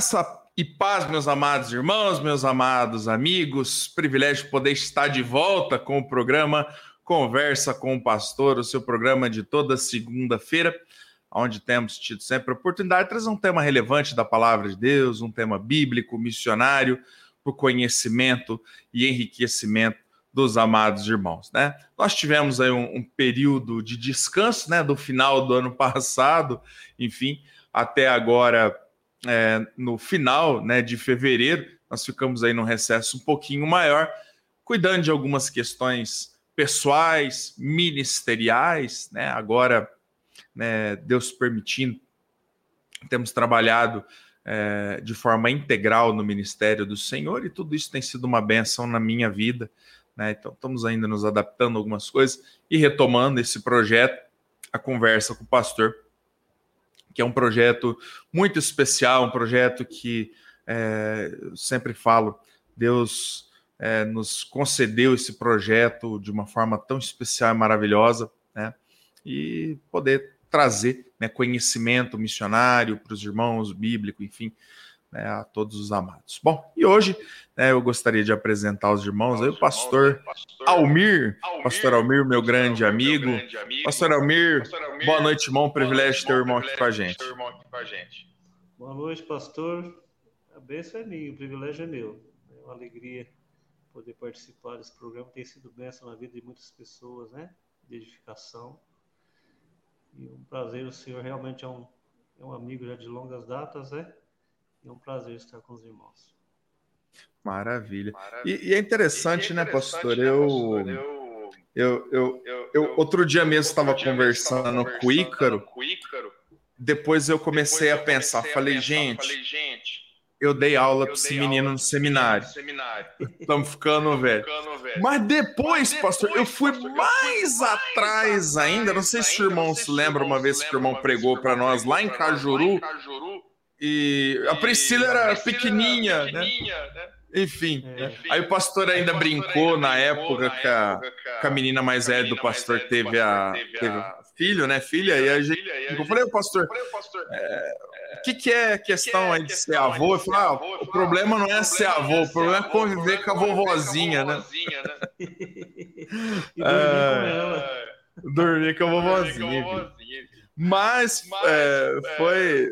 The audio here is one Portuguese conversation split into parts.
Graça e paz, meus amados irmãos, meus amados amigos. Privilégio poder estar de volta com o programa Conversa com o Pastor, o seu programa de toda segunda-feira, onde temos tido sempre a oportunidade de trazer um tema relevante da palavra de Deus, um tema bíblico, missionário, para o conhecimento e enriquecimento dos amados irmãos, né? Nós tivemos aí um, um período de descanso, né, do final do ano passado, enfim, até agora é, no final né, de fevereiro, nós ficamos aí num recesso um pouquinho maior, cuidando de algumas questões pessoais, ministeriais, né? Agora, né, Deus permitindo, temos trabalhado é, de forma integral no ministério do Senhor e tudo isso tem sido uma benção na minha vida, né? Então, estamos ainda nos adaptando a algumas coisas e retomando esse projeto, a conversa com o pastor que é um projeto muito especial, um projeto que é, sempre falo, Deus é, nos concedeu esse projeto de uma forma tão especial e maravilhosa, né? E poder trazer né, conhecimento missionário para os irmãos, bíblico, enfim, né, a todos os amados. Bom, e hoje né, eu gostaria de apresentar aos irmãos aí, o pastor Almir, pastor Almir, meu grande amigo. Pastor Almir, boa noite, irmão. Privilégio ter o irmão aqui com a gente. Boa noite, pastor. A bênção é minha, o privilégio é meu. É uma alegria poder participar desse programa. Tem sido bênção na vida de muitas pessoas, né? De edificação. E um prazer, o senhor realmente é um, é um amigo já de longas datas, né? É um prazer estar com os irmãos. Maravilha. Maravilha. E, e, é interessante, e, é interessante né, pastor? Né, eu, pastor? Eu, eu, eu, eu, eu, outro dia mesmo estava conversando, com o Ícaro. Depois eu comecei, depois a, pensar, pensar, falei, gente, falei, gente eu dei aula para esse menino no seminário. Estamos ficando, velho. Mas depois, pastor, eu fui mais atrás ainda. Não sei se o irmão se lembra uma vez que o irmão pregou para nós lá em Cajuru. E a Priscila era pequenininha, né? né? Enfim, é. aí o pastor ainda brincou na época que a, que a menina mais velha do pastor teve a, teve filho, né? Filha, e a gente. Eu falei, pastor, é, o que, que é questão aí de ser avô? Eu falei, ah, o problema não é ser avô, o problema é conviver com a vovozinha, né? Dormir com a vovozinha. Mas, é, foi,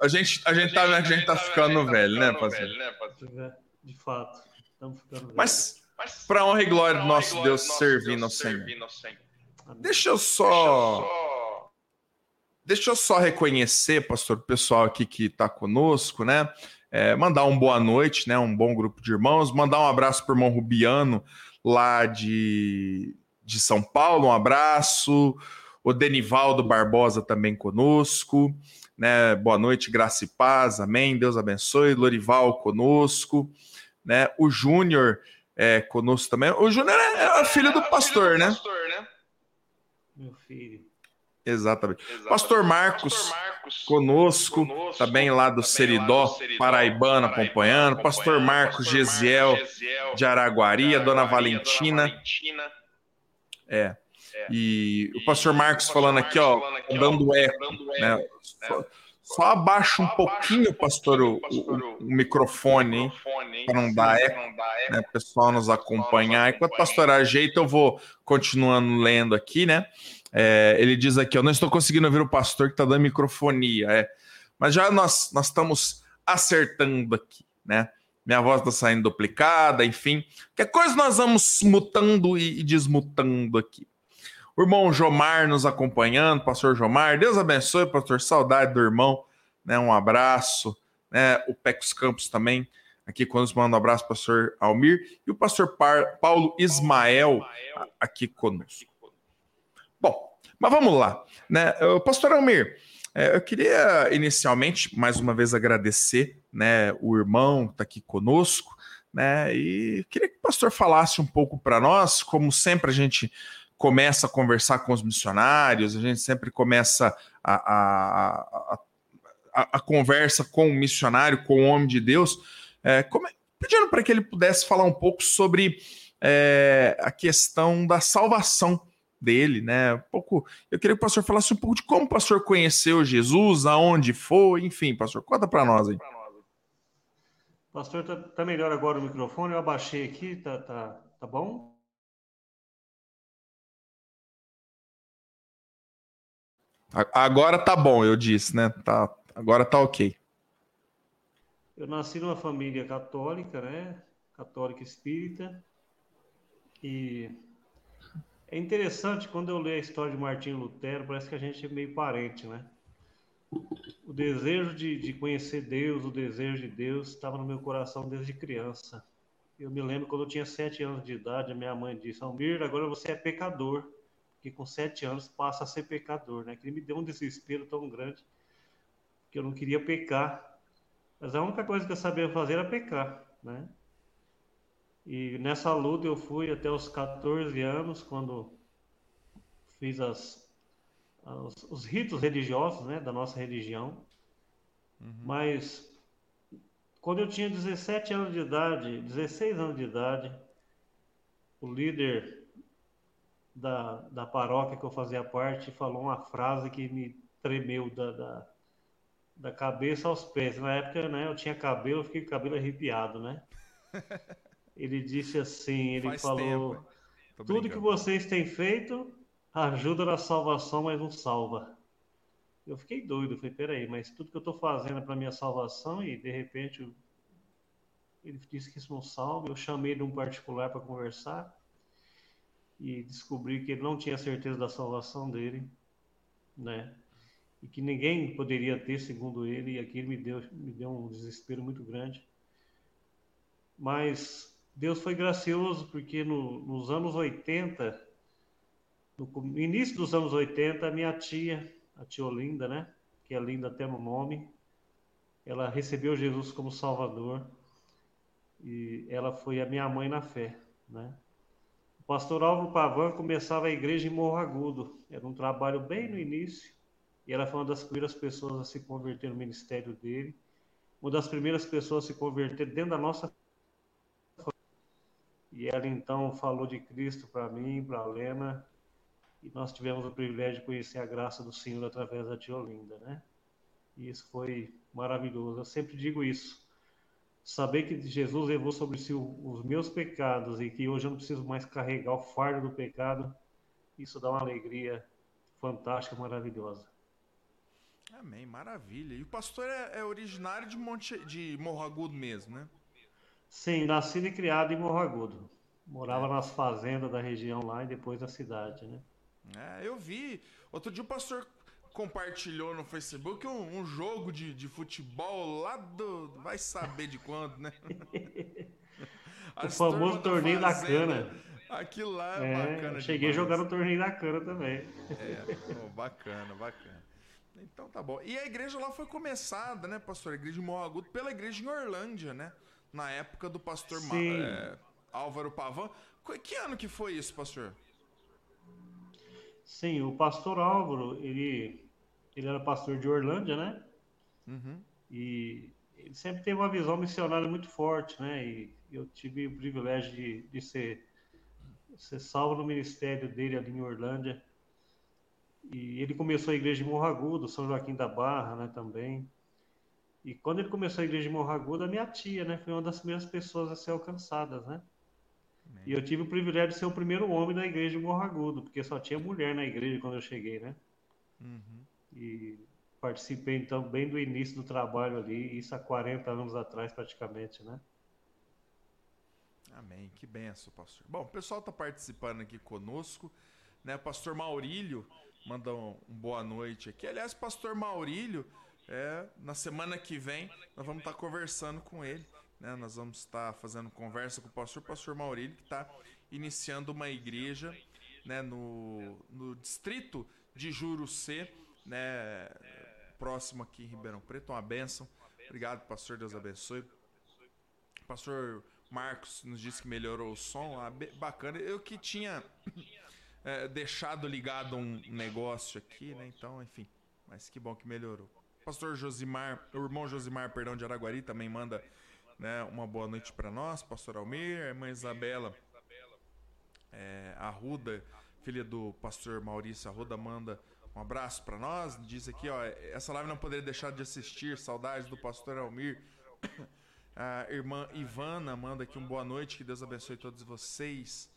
A gente, a gente, tá, a gente tá ficando velho, né, parceiro? De fato, estamos ficando velho. Mas, para honra e glória do nosso Deus, servindo ao Senhor. Deixa eu só. Deixa eu só reconhecer, pastor, o pessoal aqui que está conosco, né? É, mandar um boa noite, né? Um bom grupo de irmãos. Mandar um abraço para o irmão Rubiano, lá de, de São Paulo. Um abraço. O Denivaldo Barbosa também conosco. Né? Boa noite, graça e paz. Amém. Deus abençoe. Lorival conosco. Né? O Júnior é conosco também. O Júnior é, é filho do pastor, né? Meu filho. Exatamente. Exatamente. Pastor, Marcos, Pastor Marcos conosco, conosco, também lá do Seridó, lá do Seridó Paraibano, acompanhando. acompanhando. Pastor Marcos Pastor Gesiel, Gesiel de Araguari, a Dona Valentina. Dona Valentina. É. é. E, o Pastor Marcos falando aqui, ó, dando eco. Né? né? Só, só abaixa um pouquinho, pastor, o, o, o microfone? Para não dar eco, né? O pessoal nos acompanhar. Enquanto o pastor ajeita, eu vou continuando lendo aqui, né? É, ele diz aqui: Eu não estou conseguindo ouvir o pastor que está dando microfonia. É. Mas já nós, nós estamos acertando aqui, né? Minha voz está saindo duplicada, enfim. Que coisa nós vamos mutando e desmutando aqui. O irmão Jomar nos acompanhando, pastor Jomar. Deus abençoe, pastor. Saudade do irmão. Né? Um abraço. Né? O Pecos Campos também aqui conosco. Manda um abraço, pastor Almir. E o pastor Paulo Ismael aqui conosco. Bom, mas vamos lá. Né? Pastor Almir, é, eu queria inicialmente, mais uma vez, agradecer né, o irmão que está aqui conosco, né? E queria que o pastor falasse um pouco para nós, como sempre a gente começa a conversar com os missionários, a gente sempre começa a, a, a, a conversa com o missionário, com o homem de Deus, é, como, pedindo para que ele pudesse falar um pouco sobre é, a questão da salvação dele, né? Um pouco, eu queria que o pastor falasse um pouco de como o pastor conheceu Jesus, aonde foi, enfim, pastor, conta para nós aí. Pastor, tá, tá, melhor agora o microfone? Eu abaixei aqui, tá, tá, tá bom? Agora tá bom, eu disse, né? Tá, agora tá ok. Eu nasci numa família católica, né? Católica espírita. E é interessante quando eu leio a história de Martinho Lutero, parece que a gente é meio parente, né? O desejo de, de conhecer Deus, o desejo de Deus estava no meu coração desde criança. Eu me lembro quando eu tinha sete anos de idade, a minha mãe disse: Almir, agora você é pecador, que com sete anos passa a ser pecador, né? Que me deu um desespero tão grande que eu não queria pecar, mas a única coisa que eu sabia fazer era pecar, né? E nessa luta eu fui até os 14 anos, quando fiz as, os, os ritos religiosos né, da nossa religião. Uhum. Mas quando eu tinha 17 anos de idade, 16 anos de idade, o líder da, da paróquia que eu fazia parte falou uma frase que me tremeu da, da, da cabeça aos pés. Na época, né, eu tinha cabelo, eu fiquei com cabelo arrepiado, né? Ele disse assim, ele Faz falou, tudo que vocês têm feito ajuda na salvação, mas não salva. Eu fiquei doido, falei, peraí, mas tudo que eu estou fazendo é para minha salvação e de repente ele disse que isso não salva. Eu chamei de um particular para conversar e descobri que ele não tinha certeza da salvação dele, né? E que ninguém poderia ter, segundo ele, e aquilo me deu, me deu um desespero muito grande. Mas Deus foi gracioso porque no, nos anos 80 no início dos anos 80, a minha tia, a tia Olinda, né? Que é linda até no nome, ela recebeu Jesus como Salvador e ela foi a minha mãe na fé, né? Pastor Álvaro Pavan começava a igreja em Morro Agudo, era um trabalho bem no início, e ela foi uma das primeiras pessoas a se converter no ministério dele, uma das primeiras pessoas a se converter dentro da nossa e ela então falou de Cristo para mim, para a Lena, e nós tivemos o privilégio de conhecer a graça do Senhor através da tia Olinda, né? E isso foi maravilhoso. Eu sempre digo isso. Saber que Jesus levou sobre si os meus pecados e que hoje eu não preciso mais carregar o fardo do pecado, isso dá uma alegria fantástica, maravilhosa. Amém, maravilha. E o pastor é, é originário de, Monte, de Morro Agudo mesmo, né? Sim, nascido e criado em Morro Agudo. Morava é. nas fazendas da região lá e depois na cidade, né? É, eu vi. Outro dia o pastor compartilhou no Facebook um, um jogo de, de futebol lá do. Vai saber de quando, né? o famoso torneio da, cana. Aquilo lá é, é bacana. Cheguei demais. a jogar no torneio da cana também. É, oh, bacana, bacana. Então tá bom. E a igreja lá foi começada, né, pastor? A igreja de Morro Agudo, pela igreja em Orlândia, né? Na época do pastor é, Álvaro Pavan. Que ano que foi isso, pastor? Sim, o pastor Álvaro, ele, ele era pastor de Orlândia, né? Uhum. E ele sempre teve uma visão missionária muito forte, né? E eu tive o privilégio de, de ser, ser salvo no ministério dele ali em Orlândia. E ele começou a igreja de Morro Agudo, São Joaquim da Barra, né, também. E quando ele começou a igreja de Morro Agudo, a minha tia, né, foi uma das primeiras pessoas a ser alcançadas, né? E eu tive o privilégio de ser o primeiro homem da igreja de Morro Agudo, porque só tinha mulher na igreja quando eu cheguei, né? Uhum. E participei então bem do início do trabalho ali, isso há 40 anos atrás praticamente, né? Amém, que benção, pastor. Bom, o pessoal está participando aqui conosco, né? Pastor Maurílio manda um, um boa noite aqui. Aliás, pastor Maurílio, é, na semana que vem nós vamos estar tá conversando com ele. Né? Nós vamos estar fazendo conversa com o pastor, pastor Maurílio, que está iniciando uma igreja né, no, no distrito de Jurucê, né, próximo aqui em Ribeirão Preto. Uma bênção. Obrigado, pastor. Deus abençoe. Pastor Marcos nos disse que melhorou o som. Ah, bacana. Eu que tinha é, deixado ligado um negócio aqui, né? Então, enfim. Mas que bom que melhorou. Pastor Josimar, o irmão Josimar, perdão, de Araguari, também manda né? Uma boa noite para nós, pastor Almir, irmã Isabela é, Arruda, filha do pastor Maurício Arruda, manda um abraço para nós. Diz aqui, ó, essa live não poderia deixar de assistir, saudades do pastor Almir. A irmã Ivana manda aqui um boa noite, que Deus abençoe todos vocês,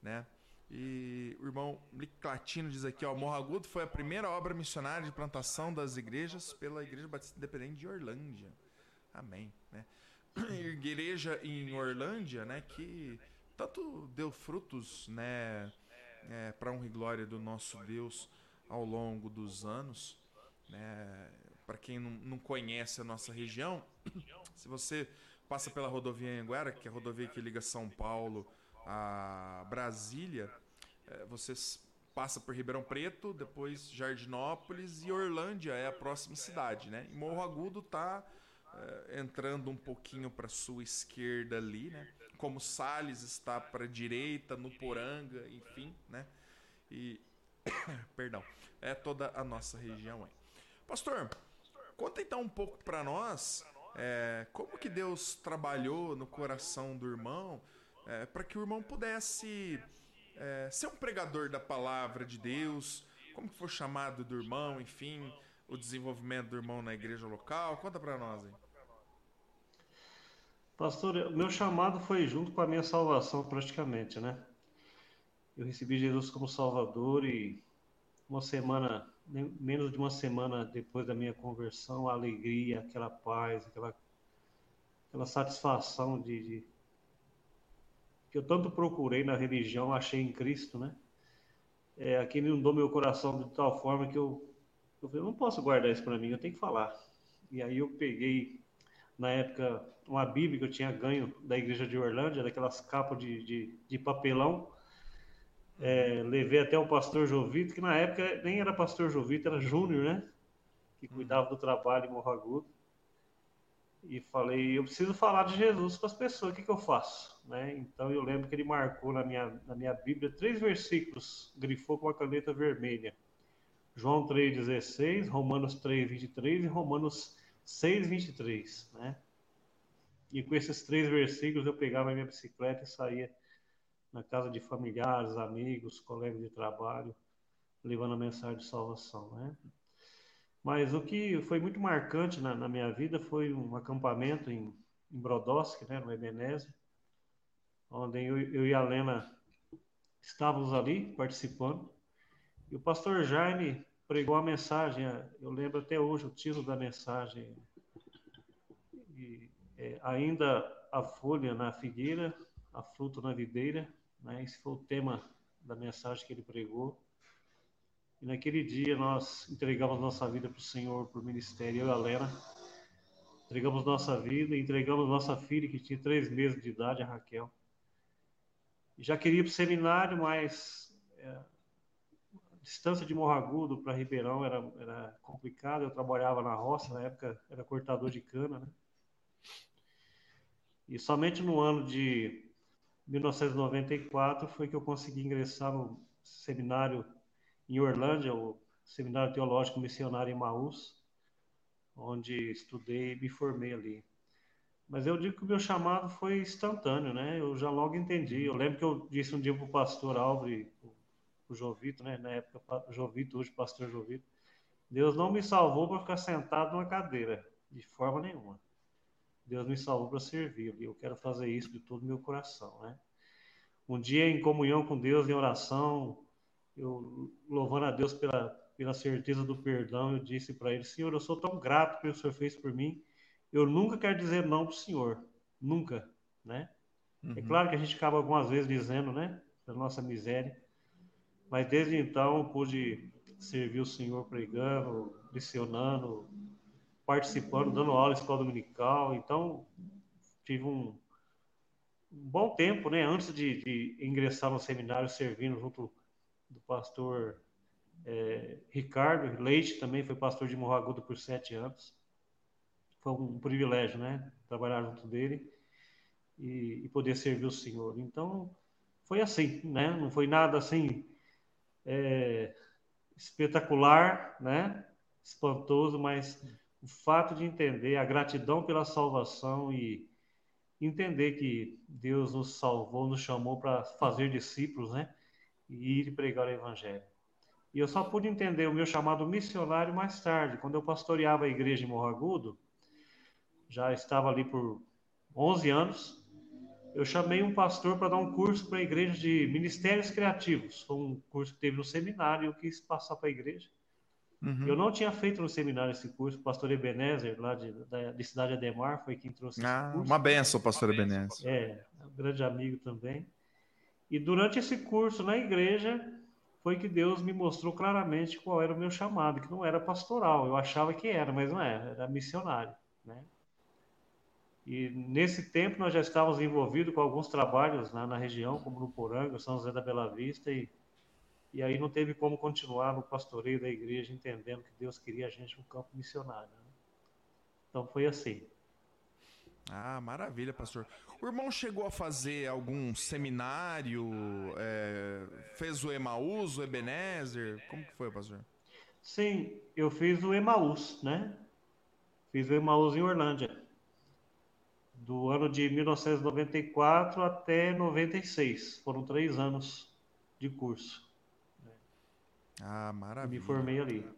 né? E o irmão Latino diz aqui, ó, Morro Agudo foi a primeira obra missionária de plantação das igrejas pela Igreja Batista Independente de Orlândia. Amém, né? Igreja em Orlândia, né, que tanto deu frutos, né, é, para honra e glória do nosso Deus ao longo dos anos, né? Para quem não, conhece a nossa região, se você passa pela rodovia Anguera, que é a rodovia que liga São Paulo a Brasília, é, você passa por Ribeirão Preto, depois Jardinópolis e Orlândia é a próxima cidade, né? E Morro Agudo tá é, entrando um pouquinho para sua esquerda ali, né? Como Sales está para direita, no Poranga, enfim, né? E perdão, é toda a nossa região aí. Pastor, conta então um pouco para nós é, como que Deus trabalhou no coração do irmão é, para que o irmão pudesse é, ser um pregador da palavra de Deus, como que foi chamado do irmão, enfim, o desenvolvimento do irmão na igreja local. Conta para nós aí. Pastor, meu chamado foi junto com a minha salvação praticamente, né? Eu recebi Jesus como Salvador e uma semana, menos de uma semana depois da minha conversão, a alegria, aquela paz, aquela, aquela satisfação de, de que eu tanto procurei na religião, achei em Cristo, né? É, aquele inundou meu coração de tal forma que eu, eu falei, não posso guardar isso para mim, eu tenho que falar. E aí eu peguei, na época, uma Bíblia que eu tinha ganho da igreja de Orlândia, daquelas capas de, de, de papelão, é, levei até o pastor Jovito, que na época nem era pastor Jovito, era Júnior, né? Que cuidava do trabalho em Morro Agudo. E falei, eu preciso falar de Jesus para as pessoas, o que, que eu faço? Né? Então eu lembro que ele marcou na minha, na minha Bíblia três versículos, grifou com a caneta vermelha. João 3,16, Romanos 3,23 e Romanos 6,23, né? E com esses três versículos eu pegava a minha bicicleta e saía na casa de familiares, amigos, colegas de trabalho, levando a mensagem de salvação, né? Mas o que foi muito marcante na, na minha vida foi um acampamento em, em Brodowski, né, no Ebenezer, onde eu, eu e a Lena estávamos ali participando, e o pastor Jaime pregou a mensagem, eu lembro até hoje o título da mensagem, e, é, ainda a folha na figueira, a fruto na videira, né? Esse foi o tema da mensagem que ele pregou. E naquele dia nós entregamos nossa vida para o Senhor, para o ministério, eu e a Lena. Entregamos nossa vida, entregamos nossa filha, que tinha três meses de idade, a Raquel. Já queria ir para o seminário, mas é, a distância de Morragudo para Ribeirão era, era complicada. Eu trabalhava na roça, na época era cortador de cana, né? E somente no ano de 1994 foi que eu consegui ingressar no seminário em Orlândia, o Seminário Teológico Missionário em Maús, onde estudei e me formei ali. Mas eu digo que o meu chamado foi instantâneo, né? Eu já logo entendi. Eu lembro que eu disse um dia para o pastor Álvaro, o Jovito, né? Na época, Jovito, hoje pastor Jovito, Deus não me salvou para ficar sentado numa cadeira, de forma nenhuma. Deus me salvou para servir e eu quero fazer isso de todo o meu coração, né? Um dia em comunhão com Deus, em oração, eu louvando a Deus pela, pela certeza do perdão, eu disse para ele: Senhor, eu sou tão grato pelo que o Senhor fez por mim. Eu nunca quero dizer não para o Senhor, nunca, né? É uhum. É claro que a gente acaba algumas vezes dizendo, né, da nossa miséria, mas desde então pude servir o Senhor pregando, licionando, participando, dando aula em escola dominical. Então, tive um, bom tempo, né, antes de, de, ingressar no seminário, servindo junto do pastor é, Ricardo Leite, também foi pastor de Morro por sete anos. Foi um privilégio, né, trabalhar junto dele e, e poder servir o Senhor. Então, foi assim, né, não foi nada assim é, espetacular, né, espantoso, mas o fato de entender a gratidão pela salvação e entender que Deus nos salvou, nos chamou para fazer discípulos, né? E ir pregar o evangelho. E eu só pude entender o meu chamado missionário mais tarde, quando eu pastoreava a igreja em Morro Agudo, já estava ali por 11 anos, eu chamei um pastor para dar um curso para a igreja de ministérios criativos. Foi um curso que teve no seminário e eu quis passar para a igreja. Uhum. Eu não tinha feito no seminário esse curso, o pastor Ebenezer, lá de, da, de Cidade Ademar, foi quem trouxe ah, esse curso. Uma benção, pastor Ebenezer. É, um grande amigo também. E durante esse curso na igreja, foi que Deus me mostrou claramente qual era o meu chamado, que não era pastoral. Eu achava que era, mas não era, era missionário, né? E nesse tempo nós já estávamos envolvidos com alguns trabalhos na, na região, como no Poranga, São José da Bela Vista, e, e aí não teve como continuar no pastoreio da igreja, entendendo que Deus queria a gente no campo missionário. Né? Então foi assim. Ah, maravilha, pastor. O irmão chegou a fazer algum seminário, é, fez o Emaús, o Ebenezer? Como que foi, pastor? Sim, eu fiz o Emaús, né? Fiz o Emaús em Orlândia. Do ano de 1994 até 96. Foram três anos de curso. Ah, maravilha. Me formei ali.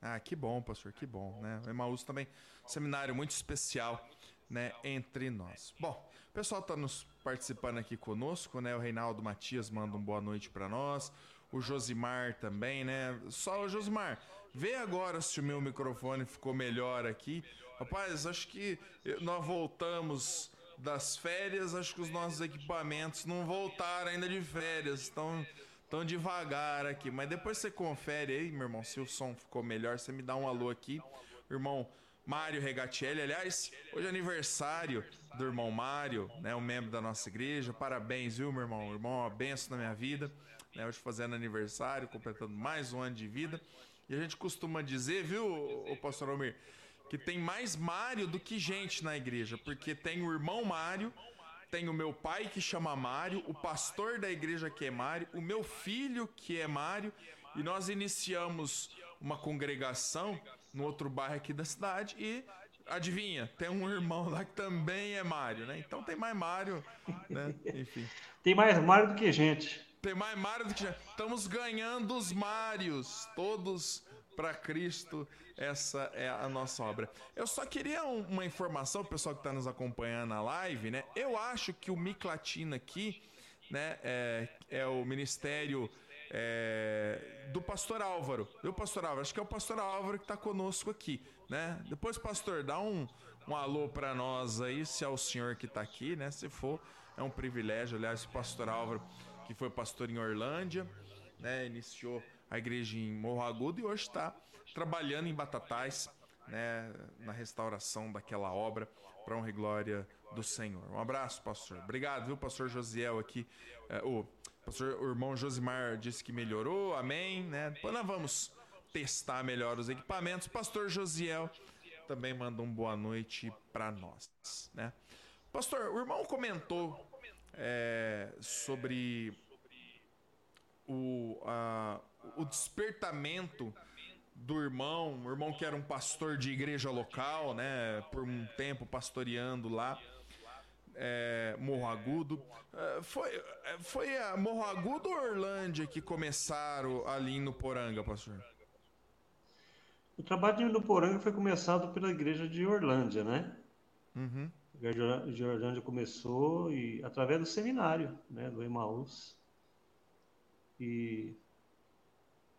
Ah, que bom, pastor, que bom, né? O Emaús também, seminário muito especial né, entre nós. Bom, o pessoal está nos participando aqui conosco, né? O Reinaldo Matias manda um boa noite para nós. O Josimar também, né? Só o Josimar, vê agora se o meu microfone ficou melhor aqui. Rapaz, acho que nós voltamos das férias, acho que os nossos equipamentos não voltaram ainda de férias, estão tão devagar aqui. Mas depois você confere aí, meu irmão, se o som ficou melhor, você me dá um alô aqui. Irmão, Mário Regatielli. Aliás, hoje é aniversário do irmão Mário, né, um membro da nossa igreja. Parabéns, viu, meu irmão? Irmão uma benção na minha vida. Né, hoje fazendo aniversário, completando mais um ano de vida. E a gente costuma dizer, viu, o pastor Almir, que tem mais Mário do que gente na igreja, porque tem o irmão Mário, tem o meu pai que chama Mário, o pastor da igreja que é Mário, o meu filho que é Mário, e nós iniciamos uma congregação no outro bairro aqui da cidade e adivinha, tem um irmão lá que também é Mário, né? Então tem mais Mário, né? Enfim. Tem mais Mário do que gente. Tem mais Mário do que gente. Estamos ganhando os Mários, todos para Cristo. Essa é a nossa obra. Eu só queria um, uma informação, o pessoal que está nos acompanhando na live, né? Eu acho que o Miclatina aqui, né, é, é o Ministério é, do pastor Álvaro. Viu, pastor Álvaro? Acho que é o pastor Álvaro que está conosco aqui, né? Depois, pastor, dá um, um alô para nós aí, se é o senhor que está aqui, né? Se for, é um privilégio. Aliás, o pastor Álvaro, que foi pastor em Orlândia, né? Iniciou a igreja em Morro Agudo e hoje está trabalhando em Batatais, né? Na restauração daquela obra para honra e glória do Senhor. Um abraço, pastor. Obrigado, viu, pastor Josiel aqui, é, o pastor, o irmão Josimar disse que melhorou, amém, né? Depois nós vamos testar melhor os equipamentos. Pastor Josiel também manda um boa noite para nós, né? Pastor, o irmão comentou é, sobre o, a, o despertamento do irmão, o irmão que era um pastor de igreja local, né? Por um tempo pastoreando lá é, Morro Agudo. É, foi, é, foi a Morro Agudo ou Orlândia que começaram ali no Poranga, pastor? O trabalho no Poranga foi começado pela igreja de Orlândia, né? Uhum. A igreja de Orlândia começou e através do seminário, né, do Emaús. E,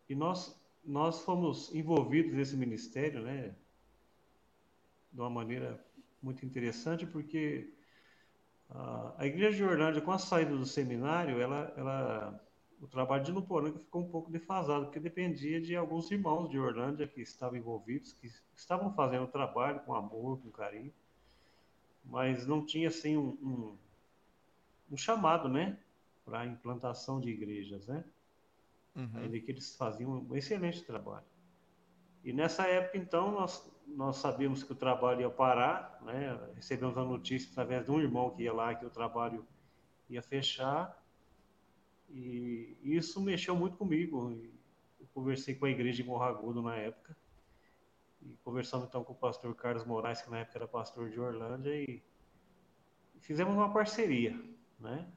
e nós, nós fomos envolvidos nesse ministério, né? De uma maneira muito interessante, porque a igreja de Orlândia, com a saída do seminário, ela, ela, o trabalho de Nuporanga ficou um pouco defasado, porque dependia de alguns irmãos de Orlândia que estavam envolvidos, que estavam fazendo o trabalho com amor, com carinho, mas não tinha assim um, um, um chamado, né, para a implantação de igrejas, né? Uhum. Ainda que eles faziam um excelente trabalho. E nessa época, então, nós, nós sabíamos que o trabalho ia parar, né? recebemos a notícia através de um irmão que ia lá que o trabalho ia fechar, e isso mexeu muito comigo. Eu conversei com a igreja de Morragudo na época, e conversando então com o pastor Carlos Moraes, que na época era pastor de Orlândia, e fizemos uma parceria, né?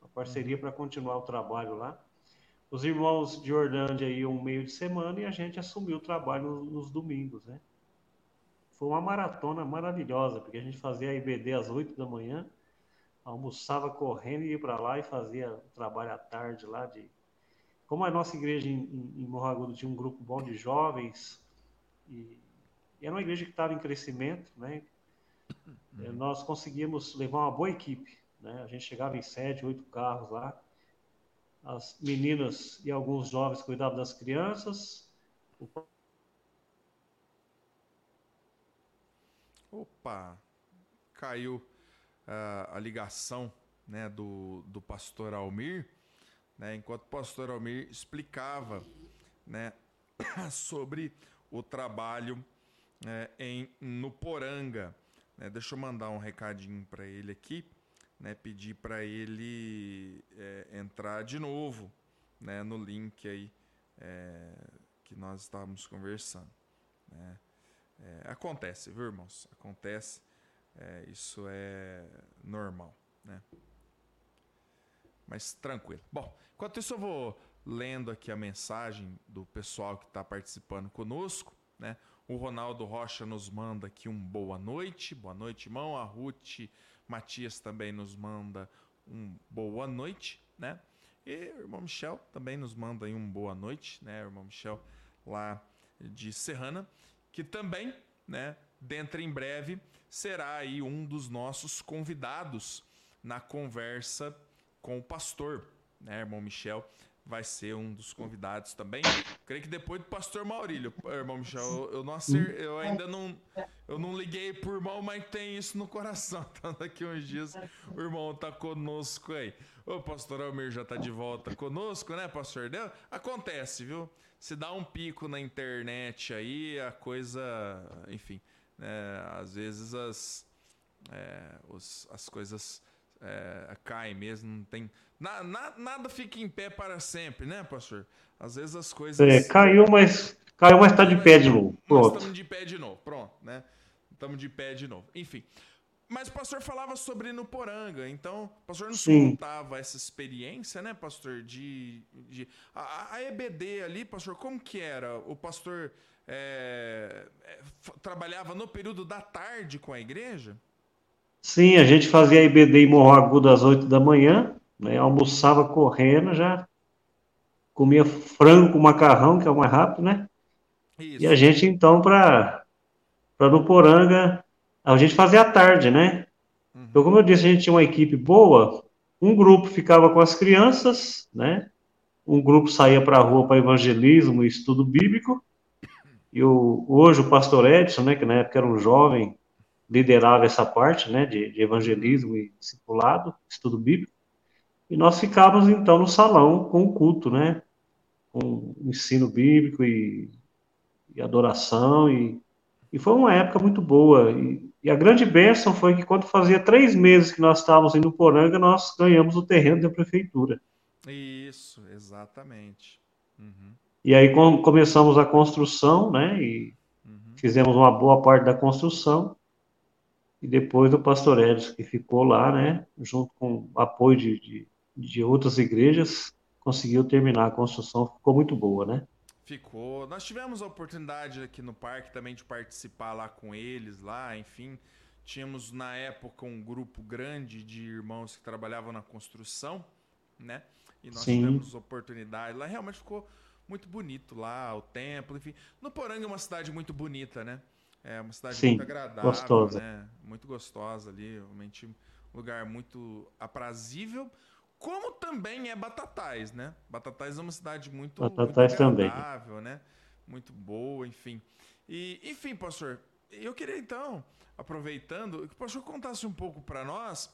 Uma parceria uhum. para continuar o trabalho lá. Os irmãos de Orlândia iam um meio de semana e a gente assumiu o trabalho nos, domingos, né? foi uma maratona maravilhosa, porque a gente fazia a IBD às 8 da manhã, almoçava correndo e ia para lá e fazia o trabalho à tarde lá de como a nossa igreja em, em, em Morragudo tinha um grupo bom de jovens e, e era uma igreja que estava em crescimento, né? Uhum. Nós conseguimos levar uma boa equipe, né? A gente chegava em sete, oito carros lá. As meninas e alguns jovens cuidavam das crianças. Opa, caiu uh, a ligação né, do, do pastor Almir né, enquanto o pastor Almir explicava né, sobre o trabalho é, em no Poranga. Né, deixa eu mandar um recadinho para ele aqui, né, pedir para ele é, entrar de novo né, no link aí é, que nós estávamos conversando. Né. É, acontece, viu, irmãos? Acontece. É, isso é normal, né? Mas tranquilo. Bom, Enquanto isso, eu vou lendo aqui a mensagem do pessoal que está participando conosco. Né? O Ronaldo Rocha nos manda aqui um boa noite. Boa noite, irmão. A Ruth Matias também nos manda um boa noite. Né? E o irmão Michel também nos manda aí um boa noite. Né? O irmão Michel lá de Serrana, que também, né, dentro em breve, será aí um dos nossos convidados na conversa com o pastor né, irmão Michel, vai ser um dos convidados também. Creio que depois do pastor Maurílio, irmão Michel, eu, eu não acer, eu ainda não eu não liguei por irmão, mas tem isso no coração. Então daqui uns dias o irmão tá conosco aí. O pastor Almir já tá de volta conosco, né, pastor Deus? Acontece, viu? Se dá um pico na internet aí, a coisa, enfim, né, às vezes as é, os, as coisas é, caem mesmo, não tem na, na, nada fica em pé para sempre, né, pastor? Às vezes as coisas. É, caiu, mas caiu, mas está de pé de novo. Pronto. Estamos de pé de novo, pronto, né? Estamos de pé de novo. Enfim. Mas o pastor falava sobre no Poranga, então o pastor nos Sim. contava essa experiência, né, pastor? De, de a, a, EBD ali, pastor, como que era? O pastor é, é, trabalhava no período da tarde com a igreja? Sim, a gente fazia a EBD em Morro Agudo às 8 da manhã né? Almoçava correndo, já comia frango com macarrão, que é o mais rápido, né? Isso. E a gente, então, para no Poranga, a gente fazia à tarde, né? Uhum. Então, como eu disse, a gente tinha uma equipe boa, um grupo ficava com as crianças, né? Um grupo saía para a rua para evangelismo e estudo bíblico, e o, hoje o pastor Edson, né, que na época era um jovem, liderava essa parte, né, de, de evangelismo e discipulado, estudo bíblico. E nós ficávamos então no salão com o culto, né? Com ensino bíblico e, e adoração. E, e, foi uma época muito boa. E, e, a grande bênção foi que quando fazia três meses que nós estávamos indo Poranga, nós ganhamos o terreno da prefeitura. Isso, exatamente. Uhum. E aí com, começamos a construção, né? E uhum. fizemos uma boa parte da construção e depois o pastor Edson, que ficou lá, né, junto com apoio de, de, de outras igrejas, conseguiu terminar a construção, ficou muito boa, né? Ficou. Nós tivemos a oportunidade aqui no parque também de participar lá com eles, lá, enfim. Tínhamos na época um grupo grande de irmãos que trabalhavam na construção, né? E nós Sim. tivemos oportunidade. Lá realmente ficou muito bonito lá, o templo, enfim. No Poranga é uma cidade muito bonita, né? É uma cidade Sim, muito agradável, gostosa. né? Muito gostosa ali, realmente um lugar muito aprazível como também é Batatais, né? Batatais é uma cidade muito, Batatais muito agradável, né? Muito boa, enfim. E, enfim, pastor, eu queria então, aproveitando, que o pastor contasse um pouco para nós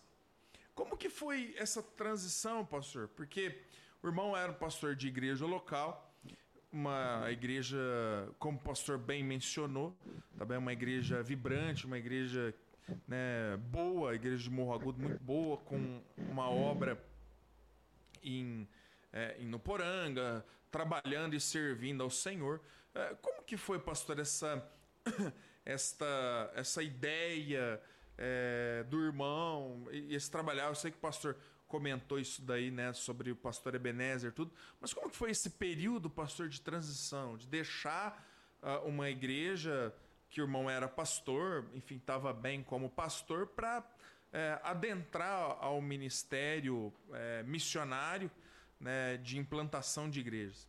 como que foi essa transição, pastor? Porque o irmão era pastor de igreja local, uma igreja, como o pastor bem mencionou, também uma igreja vibrante, uma igreja né, boa, a igreja de Morro Agudo muito boa, com uma obra em, é, em Nuporanga, trabalhando e servindo ao Senhor. É, como que foi, pastor, essa, esta, essa ideia é, do irmão e esse trabalhar? Eu sei que o pastor comentou isso daí, né, sobre o pastor Ebenezer tudo, mas como que foi esse período, pastor, de transição, de deixar uh, uma igreja que o irmão era pastor, enfim, estava bem como pastor, para é, adentrar ao ministério é, missionário né, de implantação de igrejas?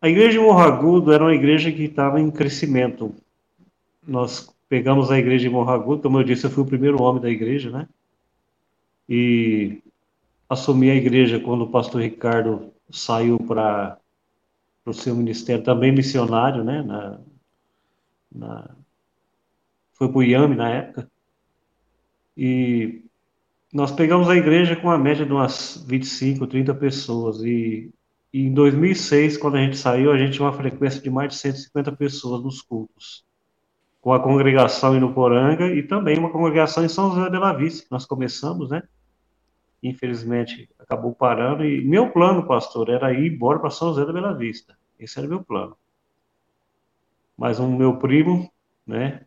A igreja de Morro Agudo era uma igreja que estava em crescimento. Nós pegamos a igreja de Morro Agudo, como eu disse, eu fui o primeiro homem da igreja, né? E assumi a igreja quando o pastor Ricardo saiu para o seu ministério, também missionário, né? Na, na, foi para o IAME na época. E nós pegamos a igreja com a média de umas 25, 30 pessoas. E, e em 2006, quando a gente saiu, a gente tinha uma frequência de mais de 150 pessoas nos cultos. Com a congregação em Nuporanga e também uma congregação em São José de la Vista, que nós começamos, né? Infelizmente, acabou parando. E meu plano, pastor, era ir embora para São José da Bela Vista. Esse era meu plano. Mas um meu primo, né,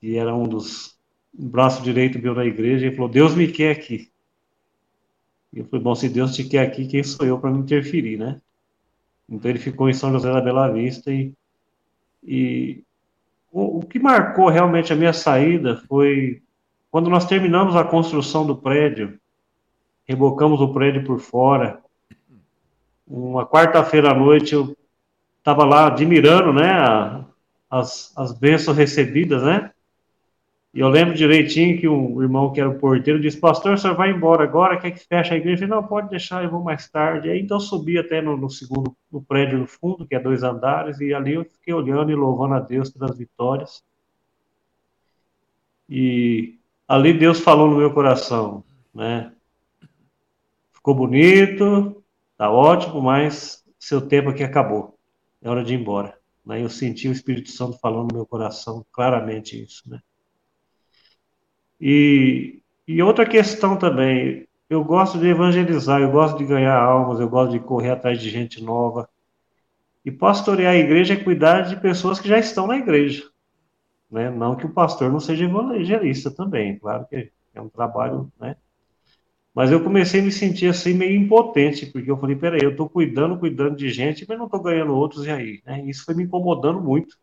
que era um dos braços direito meu na igreja, ele falou: Deus me quer aqui. E eu falei: Bom, se Deus te quer aqui, quem sou eu para me interferir, né? Então ele ficou em São José da Bela Vista e, e o, o que marcou realmente a minha saída foi quando nós terminamos a construção do prédio, rebocamos o prédio por fora. Uma quarta-feira à noite eu estava lá admirando, né, as, as bênçãos recebidas, né? E eu lembro direitinho que um irmão que era o porteiro disse, pastor, o senhor vai embora agora, quer que feche a igreja? Eu falei, não, pode deixar, eu vou mais tarde. Aí então subi até no, no, segundo, no prédio no fundo, que é dois andares, e ali eu fiquei olhando e louvando a Deus pelas vitórias. E ali Deus falou no meu coração, né? Ficou bonito, tá ótimo, mas seu tempo aqui acabou. É hora de ir embora. Né? Eu senti o Espírito Santo falando no meu coração claramente isso, né? E, e outra questão também, eu gosto de evangelizar, eu gosto de ganhar almas, eu gosto de correr atrás de gente nova. E pastorear a igreja é cuidar de pessoas que já estão na igreja. Né? Não que o pastor não seja evangelista também, claro que é um trabalho, né? Mas eu comecei a me sentir assim meio impotente, porque eu falei, peraí, eu estou cuidando, cuidando de gente, mas não estou ganhando outros, e aí? Né? Isso foi me incomodando muito